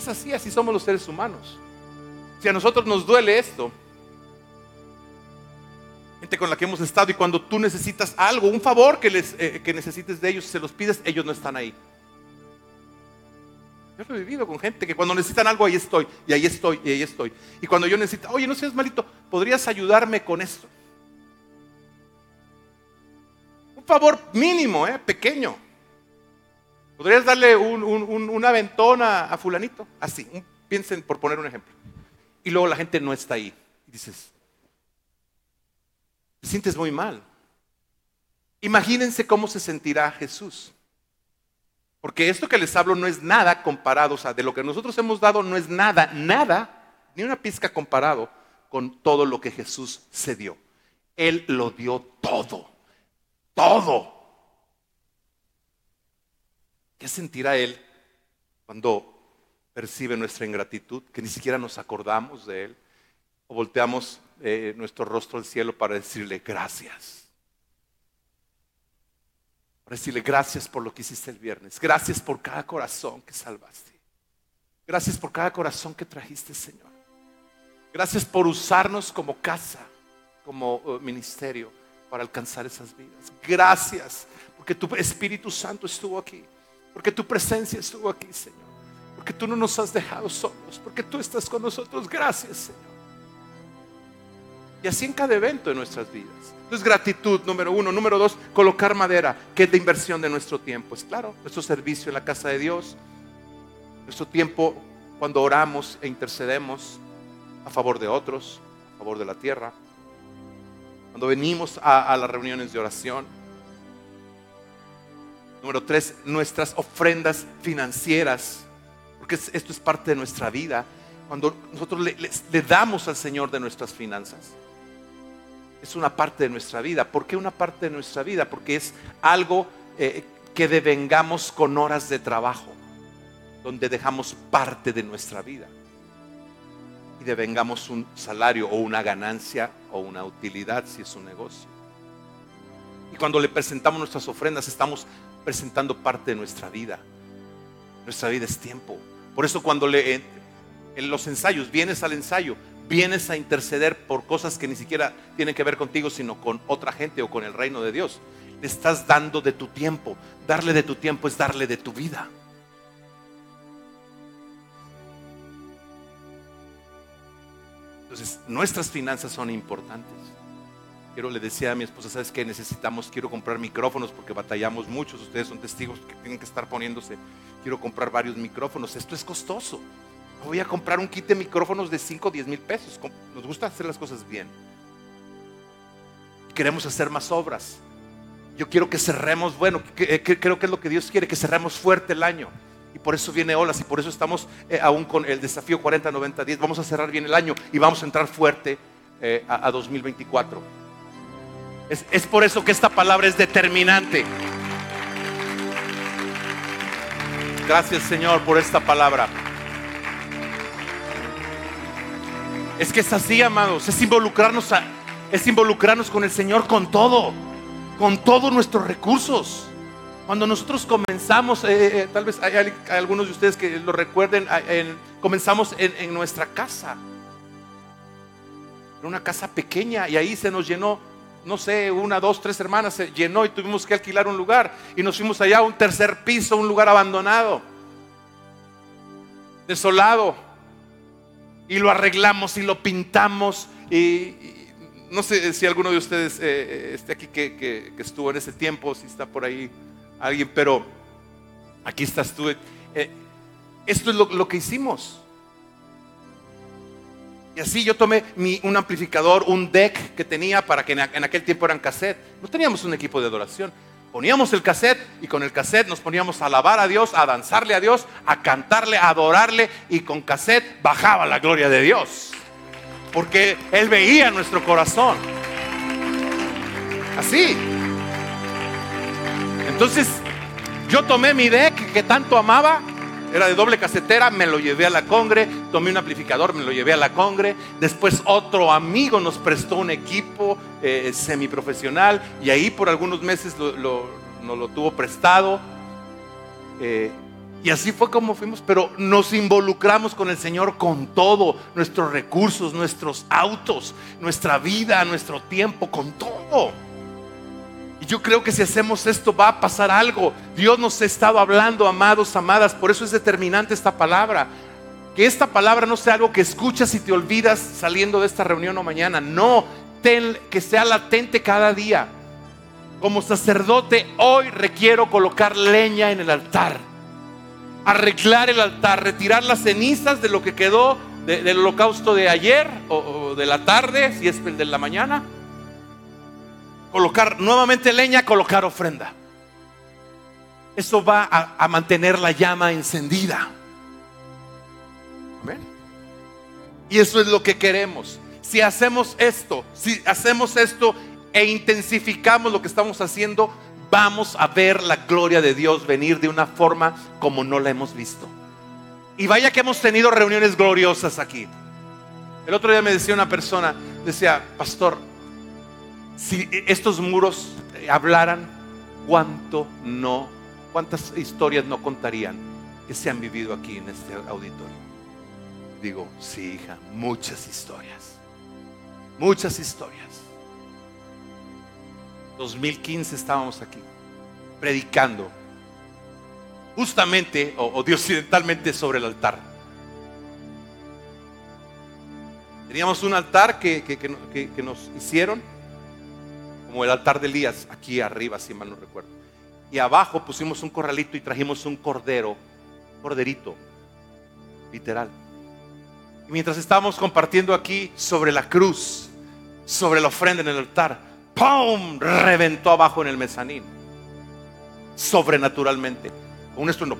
Speaker 1: Es así, así somos los seres humanos. Si a nosotros nos duele esto, gente con la que hemos estado y cuando tú necesitas algo, un favor que, eh, necesites de ellos, se los pides, ellos no están ahí. Yo lo he vivido con gente que cuando necesitan algo, ahí estoy, y ahí estoy, y ahí estoy. Y cuando yo necesito, oye, no seas malito, ¿podrías ayudarme con esto? Un favor mínimo, ¿eh? pequeño. ¿Podrías darle un, una ventona a fulanito? Así, piensen por poner un ejemplo. Y luego la gente no está ahí. Y dices, te sientes muy mal. Imagínense cómo se sentirá Jesús. Porque esto que les hablo no es nada comparado, o sea, de lo que nosotros hemos dado no es nada, nada, ni una pizca comparado con todo lo que Jesús se dio. Él lo dio todo, todo. ¿Qué sentirá Él cuando percibe nuestra ingratitud, que ni siquiera nos acordamos de Él? O volteamos eh, nuestro rostro al cielo para decirle gracias decirle gracias por lo que hiciste el viernes. Gracias por cada corazón que salvaste. Gracias por cada corazón que trajiste, Señor. Gracias por usarnos como casa, como uh, ministerio para alcanzar esas vidas. Gracias porque tu Espíritu Santo estuvo aquí. Porque tu presencia estuvo aquí, Señor. Porque tú no nos has dejado solos. Porque tú estás con nosotros. Gracias, Señor. Y así en cada evento de nuestras vidas. Entonces, gratitud, número uno. Número dos, colocar madera, que es de inversión de nuestro tiempo. Es claro, nuestro servicio en la casa de Dios, nuestro tiempo cuando oramos e intercedemos a favor de otros, a favor de la tierra. Cuando venimos a las reuniones de oración. Número tres, nuestras ofrendas financieras, porque esto es parte de nuestra vida. Cuando nosotros le damos al Señor de nuestras finanzas es una parte de nuestra vida. ¿Por qué una parte de nuestra vida? Porque es algo eh, que devengamos con horas de trabajo, donde dejamos parte de nuestra vida. Y devengamos un salario o una ganancia o una utilidad si es un negocio. Y cuando le presentamos nuestras ofrendas, estamos presentando parte de nuestra vida. Nuestra vida es tiempo. Por eso cuando le, en los ensayos, vienes al ensayo, vienes a interceder por cosas que ni siquiera tienen que ver contigo, sino con otra gente o con el reino de Dios. Le estás dando de tu tiempo. Darle de tu tiempo es darle de tu vida. Entonces, nuestras finanzas son importantes. Quiero le decía a mi esposa, ¿sabes qué? Necesitamos, quiero comprar micrófonos porque batallamos muchos. Ustedes son testigos que tienen que estar poniéndose. Quiero comprar varios micrófonos. Esto es costoso voy a comprar un kit de micrófonos de 5 o 10 mil pesos. Nos gusta hacer las cosas bien. Queremos hacer más obras. Yo quiero que cerremos, bueno, eh, creo que es lo que Dios quiere, que cerremos fuerte el año. Y por eso viene olas y por eso estamos eh, aún con el desafío 40-90-10. Vamos a cerrar bien el año y vamos a entrar fuerte eh, a, 2024. Es, es por eso que esta palabra es determinante. Gracias Señor por esta palabra. Es que es así, amados. Es involucrarnos, es involucrarnos con el Señor con todo, con todos nuestros recursos. Cuando nosotros comenzamos, eh, eh, eh, tal vez hay, algunos de ustedes que lo recuerden, comenzamos en, nuestra casa. Era una casa pequeña y ahí se nos llenó, no sé, una, dos, tres hermanas se llenó y tuvimos que alquilar un lugar. Y nos fuimos allá a un tercer piso, un lugar abandonado, desolado y lo arreglamos y lo pintamos. Y, no sé si alguno de ustedes eh, eh, esté aquí que, estuvo en ese tiempo, si está por ahí alguien, pero aquí estás tú. Eh, esto es lo, que hicimos. Y así yo tomé un amplificador, un deck que tenía para que en, en aquel tiempo eran cassette. No teníamos un equipo de adoración. Poníamos el cassette y con el cassette nos poníamos a alabar a Dios, a danzarle a Dios, a cantarle, a adorarle y con cassette bajaba la gloria de Dios. Porque Él veía nuestro corazón. Así. Entonces yo tomé mi deck que tanto amaba era de doble casetera, me lo llevé a la congre, tomé un amplificador, me lo llevé a la congre. Después otro amigo nos prestó un equipo eh, semiprofesional y ahí por algunos meses lo, nos lo tuvo prestado. Eh, y así fue como fuimos, pero nos involucramos con el Señor con todo, nuestros recursos, nuestros autos, nuestra vida, nuestro tiempo, con todo. Y yo creo que si hacemos esto va a pasar algo. Dios nos ha estado hablando, amados, amadas. Por eso es determinante esta palabra. Que esta palabra no sea algo que escuchas y te olvidas saliendo de esta reunión o mañana. No, ten, que sea latente cada día. Como sacerdote, hoy requiero colocar leña en el altar. Arreglar el altar, retirar las cenizas de lo que quedó del holocausto de ayer o, de la tarde, si es el de la mañana. Colocar nuevamente leña, colocar ofrenda. Eso va a, a mantener la llama encendida. Amén. Y eso es lo que queremos. Si hacemos esto, si hacemos esto e intensificamos lo que estamos haciendo, vamos a ver la gloria de Dios venir de una forma como no la hemos visto. Y vaya que hemos tenido reuniones gloriosas aquí. El otro día me decía una persona, decía, pastor, si estos muros hablaran, ¿cuánto no, cuántas historias no contarían que se han vivido aquí en este auditorio? Digo, sí, hija, muchas historias. Muchas historias. 2015 estábamos aquí, predicando justamente o, o occidentalmente sobre el altar. Teníamos un altar que, que, nos hicieron, como el altar de Elías, aquí arriba, si mal no recuerdo. Y abajo pusimos un corralito y trajimos un cordero, corderito, literal. Y mientras estábamos compartiendo aquí sobre la cruz, sobre la ofrenda en el altar, ¡pum! Reventó abajo en el mezanín. Sobrenaturalmente un estruendo.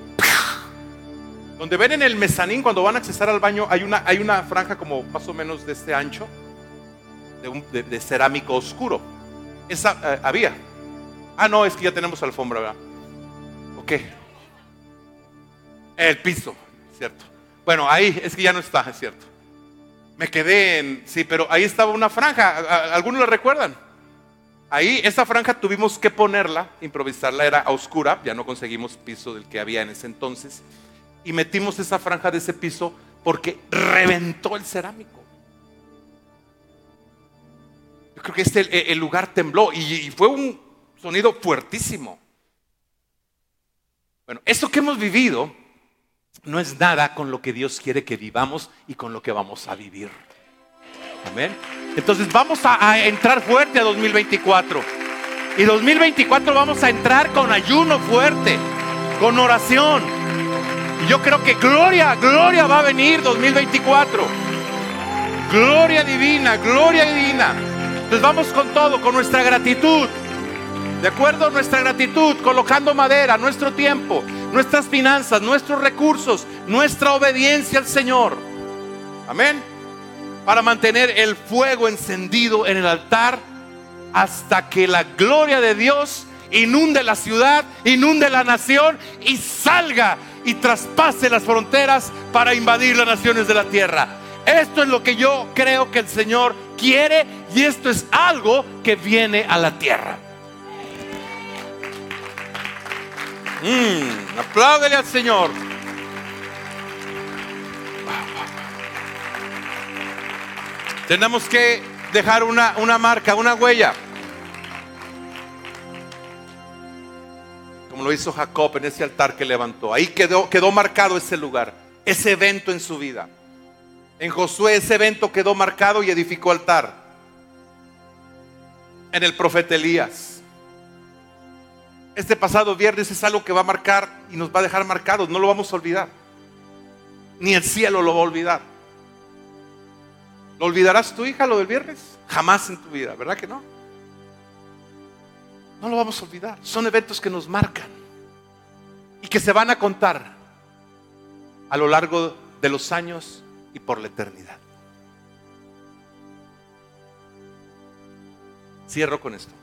Speaker 1: Donde ven en el mezanín, cuando van a accesar al baño, hay una, hay una franja como más o menos de este ancho, de, de, cerámico oscuro. Esa eh, había. Ah, no, es que ya tenemos alfombra, ¿verdad? Ok. El piso, cierto. Bueno, ahí es que ya no está, es cierto. Me quedé en. Sí, pero ahí estaba una franja. ¿Algunos lo recuerdan? Ahí, esa franja tuvimos que ponerla, improvisarla, era oscura, ya no conseguimos piso del que había en ese entonces. Y metimos esa franja de ese piso porque reventó el cerámico. Creo que este, el lugar tembló y, fue un sonido fuertísimo. Bueno, eso que hemos vivido no es nada con lo que Dios quiere que vivamos y con lo que vamos a vivir. Amén. Entonces vamos a, entrar fuerte a 2024. Y 2024 vamos a entrar con ayuno fuerte, con oración. Y yo creo que gloria, gloria va a venir 2024. Gloria divina, gloria divina. Entonces vamos con todo, con nuestra gratitud. ¿De acuerdo? Nuestra gratitud, colocando madera, nuestro tiempo, nuestras finanzas, nuestros recursos, nuestra obediencia al Señor. Amén para mantener el fuego encendido en el altar hasta que la gloria de Dios inunde la ciudad, inunde la nación y salga y traspase las fronteras para invadir las naciones de la tierra. Esto es lo que yo creo que el Señor quiere y esto es algo que viene a la tierra. Mm, apláudele al Señor. Tenemos que dejar una, una marca, una huella. Como lo hizo Jacob en ese altar que levantó. Ahí quedó, quedó marcado ese lugar, ese evento en su vida. En Josué ese evento quedó marcado y edificó altar. En el profeta Elías. Este pasado viernes es algo que va a marcar y nos va a dejar marcados. No lo vamos a olvidar. Ni el cielo lo va a olvidar. ¿Lo olvidarás tu hija lo del viernes? Jamás en tu vida, ¿verdad que no? No lo vamos a olvidar. Son eventos que nos marcan y que se van a contar a lo largo de los años y por la eternidad. Cierro con esto.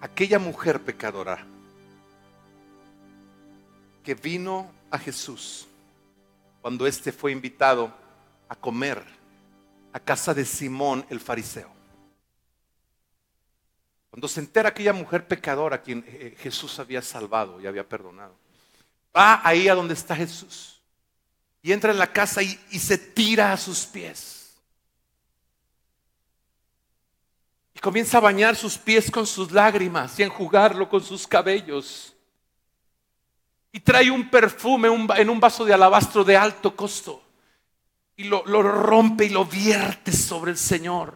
Speaker 1: Aquella mujer pecadora que vino a Jesús cuando éste fue invitado a comer a casa de Simón el fariseo. Cuando se entera aquella mujer pecadora a quien eh, Jesús había salvado y había perdonado, va ahí a donde está Jesús y entra en la casa y, se tira a sus pies. Y comienza a bañar sus pies con sus lágrimas y a enjugarlo con sus cabellos. Y trae un perfume en un vaso de alabastro de alto costo. Y lo, lo rompe y lo vierte sobre el Señor.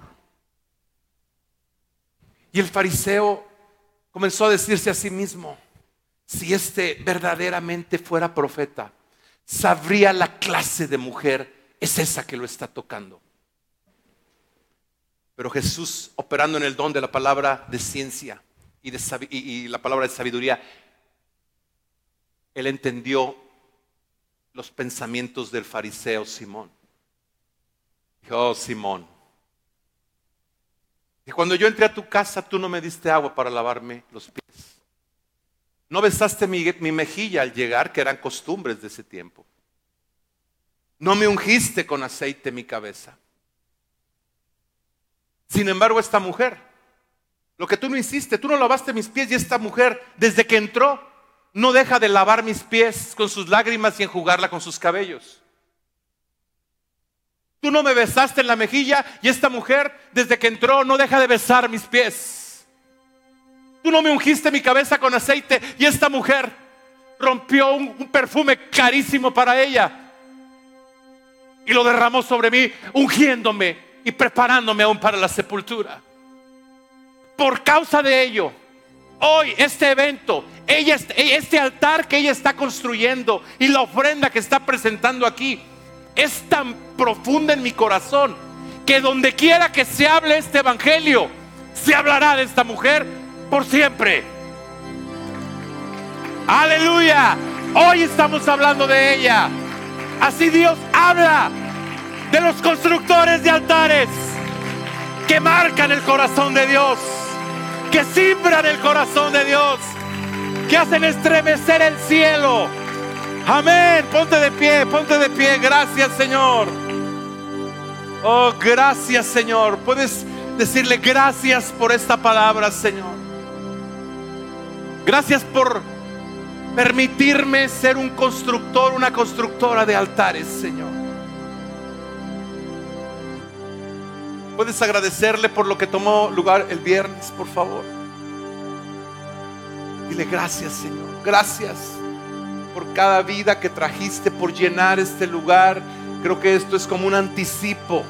Speaker 1: Y el fariseo comenzó a decirse a sí mismo, si este verdaderamente fuera profeta, sabría la clase de mujer es esa que lo está tocando. Pero Jesús, operando en el don de la palabra de ciencia y, de, la palabra de sabiduría, él entendió los pensamientos del fariseo Simón. Dijo, oh Simón, y cuando yo entré a tu casa, tú no me diste agua para lavarme los pies. No besaste mi, mejilla al llegar, que eran costumbres de ese tiempo. No me ungiste con aceite mi cabeza. Sin embargo, esta mujer, lo que tú no hiciste, tú no lavaste mis pies y esta mujer, desde que entró, no deja de lavar mis pies con sus lágrimas y enjugarla con sus cabellos. Tú no me besaste en la mejilla y esta mujer desde que entró no deja de besar mis pies. Tú no me ungiste mi cabeza con aceite y esta mujer rompió un, perfume carísimo para ella y lo derramó sobre mí, ungiéndome y preparándome aún para la sepultura. Por causa de ello, hoy este evento, ella, este altar que ella está construyendo y la ofrenda que está presentando aquí, es tan profunda en mi corazón que donde quiera que se hable este evangelio, se hablará de esta mujer por siempre. Aleluya. Hoy estamos hablando de ella. Así Dios habla de los constructores de altares que marcan el corazón de Dios, que simbran el corazón de Dios, que hacen estremecer el cielo Amén. Ponte de pie, ponte de pie. Gracias, Señor. Oh, gracias, Señor. Puedes decirle gracias por esta palabra, Señor. Gracias por permitirme ser un constructor, una constructora de altares, Señor. Puedes agradecerle por lo que tomó lugar el viernes, por favor. Dile gracias, Señor. Gracias por cada vida que trajiste, por llenar este lugar. Creo que esto es como un anticipo,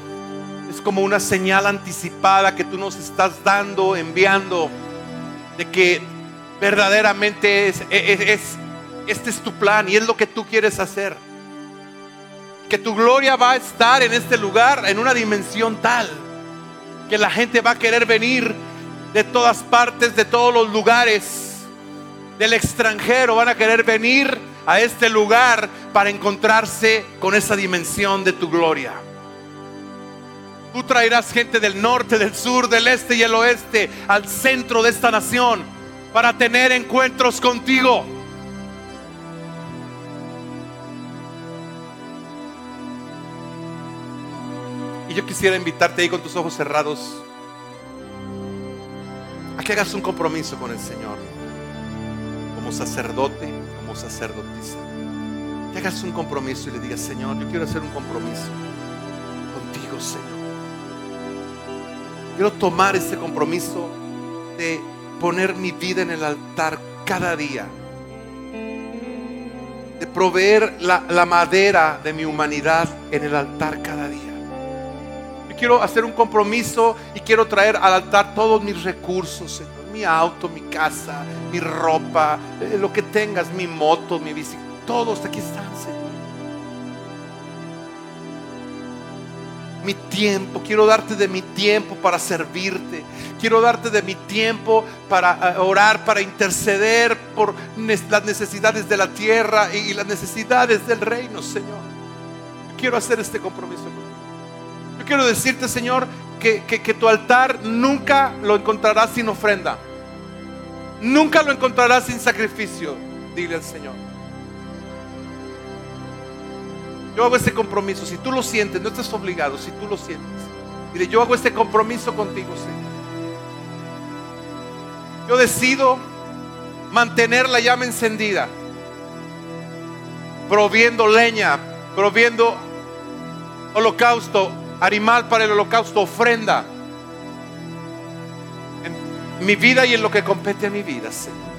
Speaker 1: es como una señal anticipada que tú nos estás dando, enviando, de que verdaderamente es, este es tu plan y es lo que tú quieres hacer. Que tu gloria va a estar en este lugar en una dimensión tal que la gente va a querer venir de todas partes, de todos los lugares, del extranjero, van a querer venir a este lugar para encontrarse con esa dimensión de tu gloria. Tú traerás gente del norte, del sur, del este y el oeste al centro de esta nación para tener encuentros contigo. Y yo quisiera invitarte ahí con tus ojos cerrados a que hagas un compromiso con el Señor como sacerdote sacerdotisa, que hagas un compromiso y le digas, Señor, yo quiero hacer un compromiso contigo, Señor. Quiero tomar ese compromiso de poner mi vida en el altar cada día. De proveer la, madera de mi humanidad en el altar cada día. Yo quiero hacer un compromiso y quiero traer al altar todos mis recursos, Señor mi auto, mi casa, mi ropa, eh, lo que tengas, mi moto, mi bici, todos aquí están, Señor. Mi tiempo, quiero darte de mi tiempo para servirte. Quiero darte de mi tiempo para eh, orar, para interceder por las necesidades de la tierra y las necesidades del reino, Señor. Quiero hacer este compromiso Yo quiero decirte, Señor, que, tu altar nunca lo encontrarás sin ofrenda. Nunca lo encontrarás sin sacrificio. Dile al Señor. Yo hago este compromiso. Si tú lo sientes, no estás obligado. Si tú lo sientes, dile: Yo hago este compromiso contigo, Señor. Yo decido mantener la llama encendida, proviendo leña, proviendo holocausto, animal para el holocausto, ofrenda. mi vida y en lo que compete a mi vida, Señor.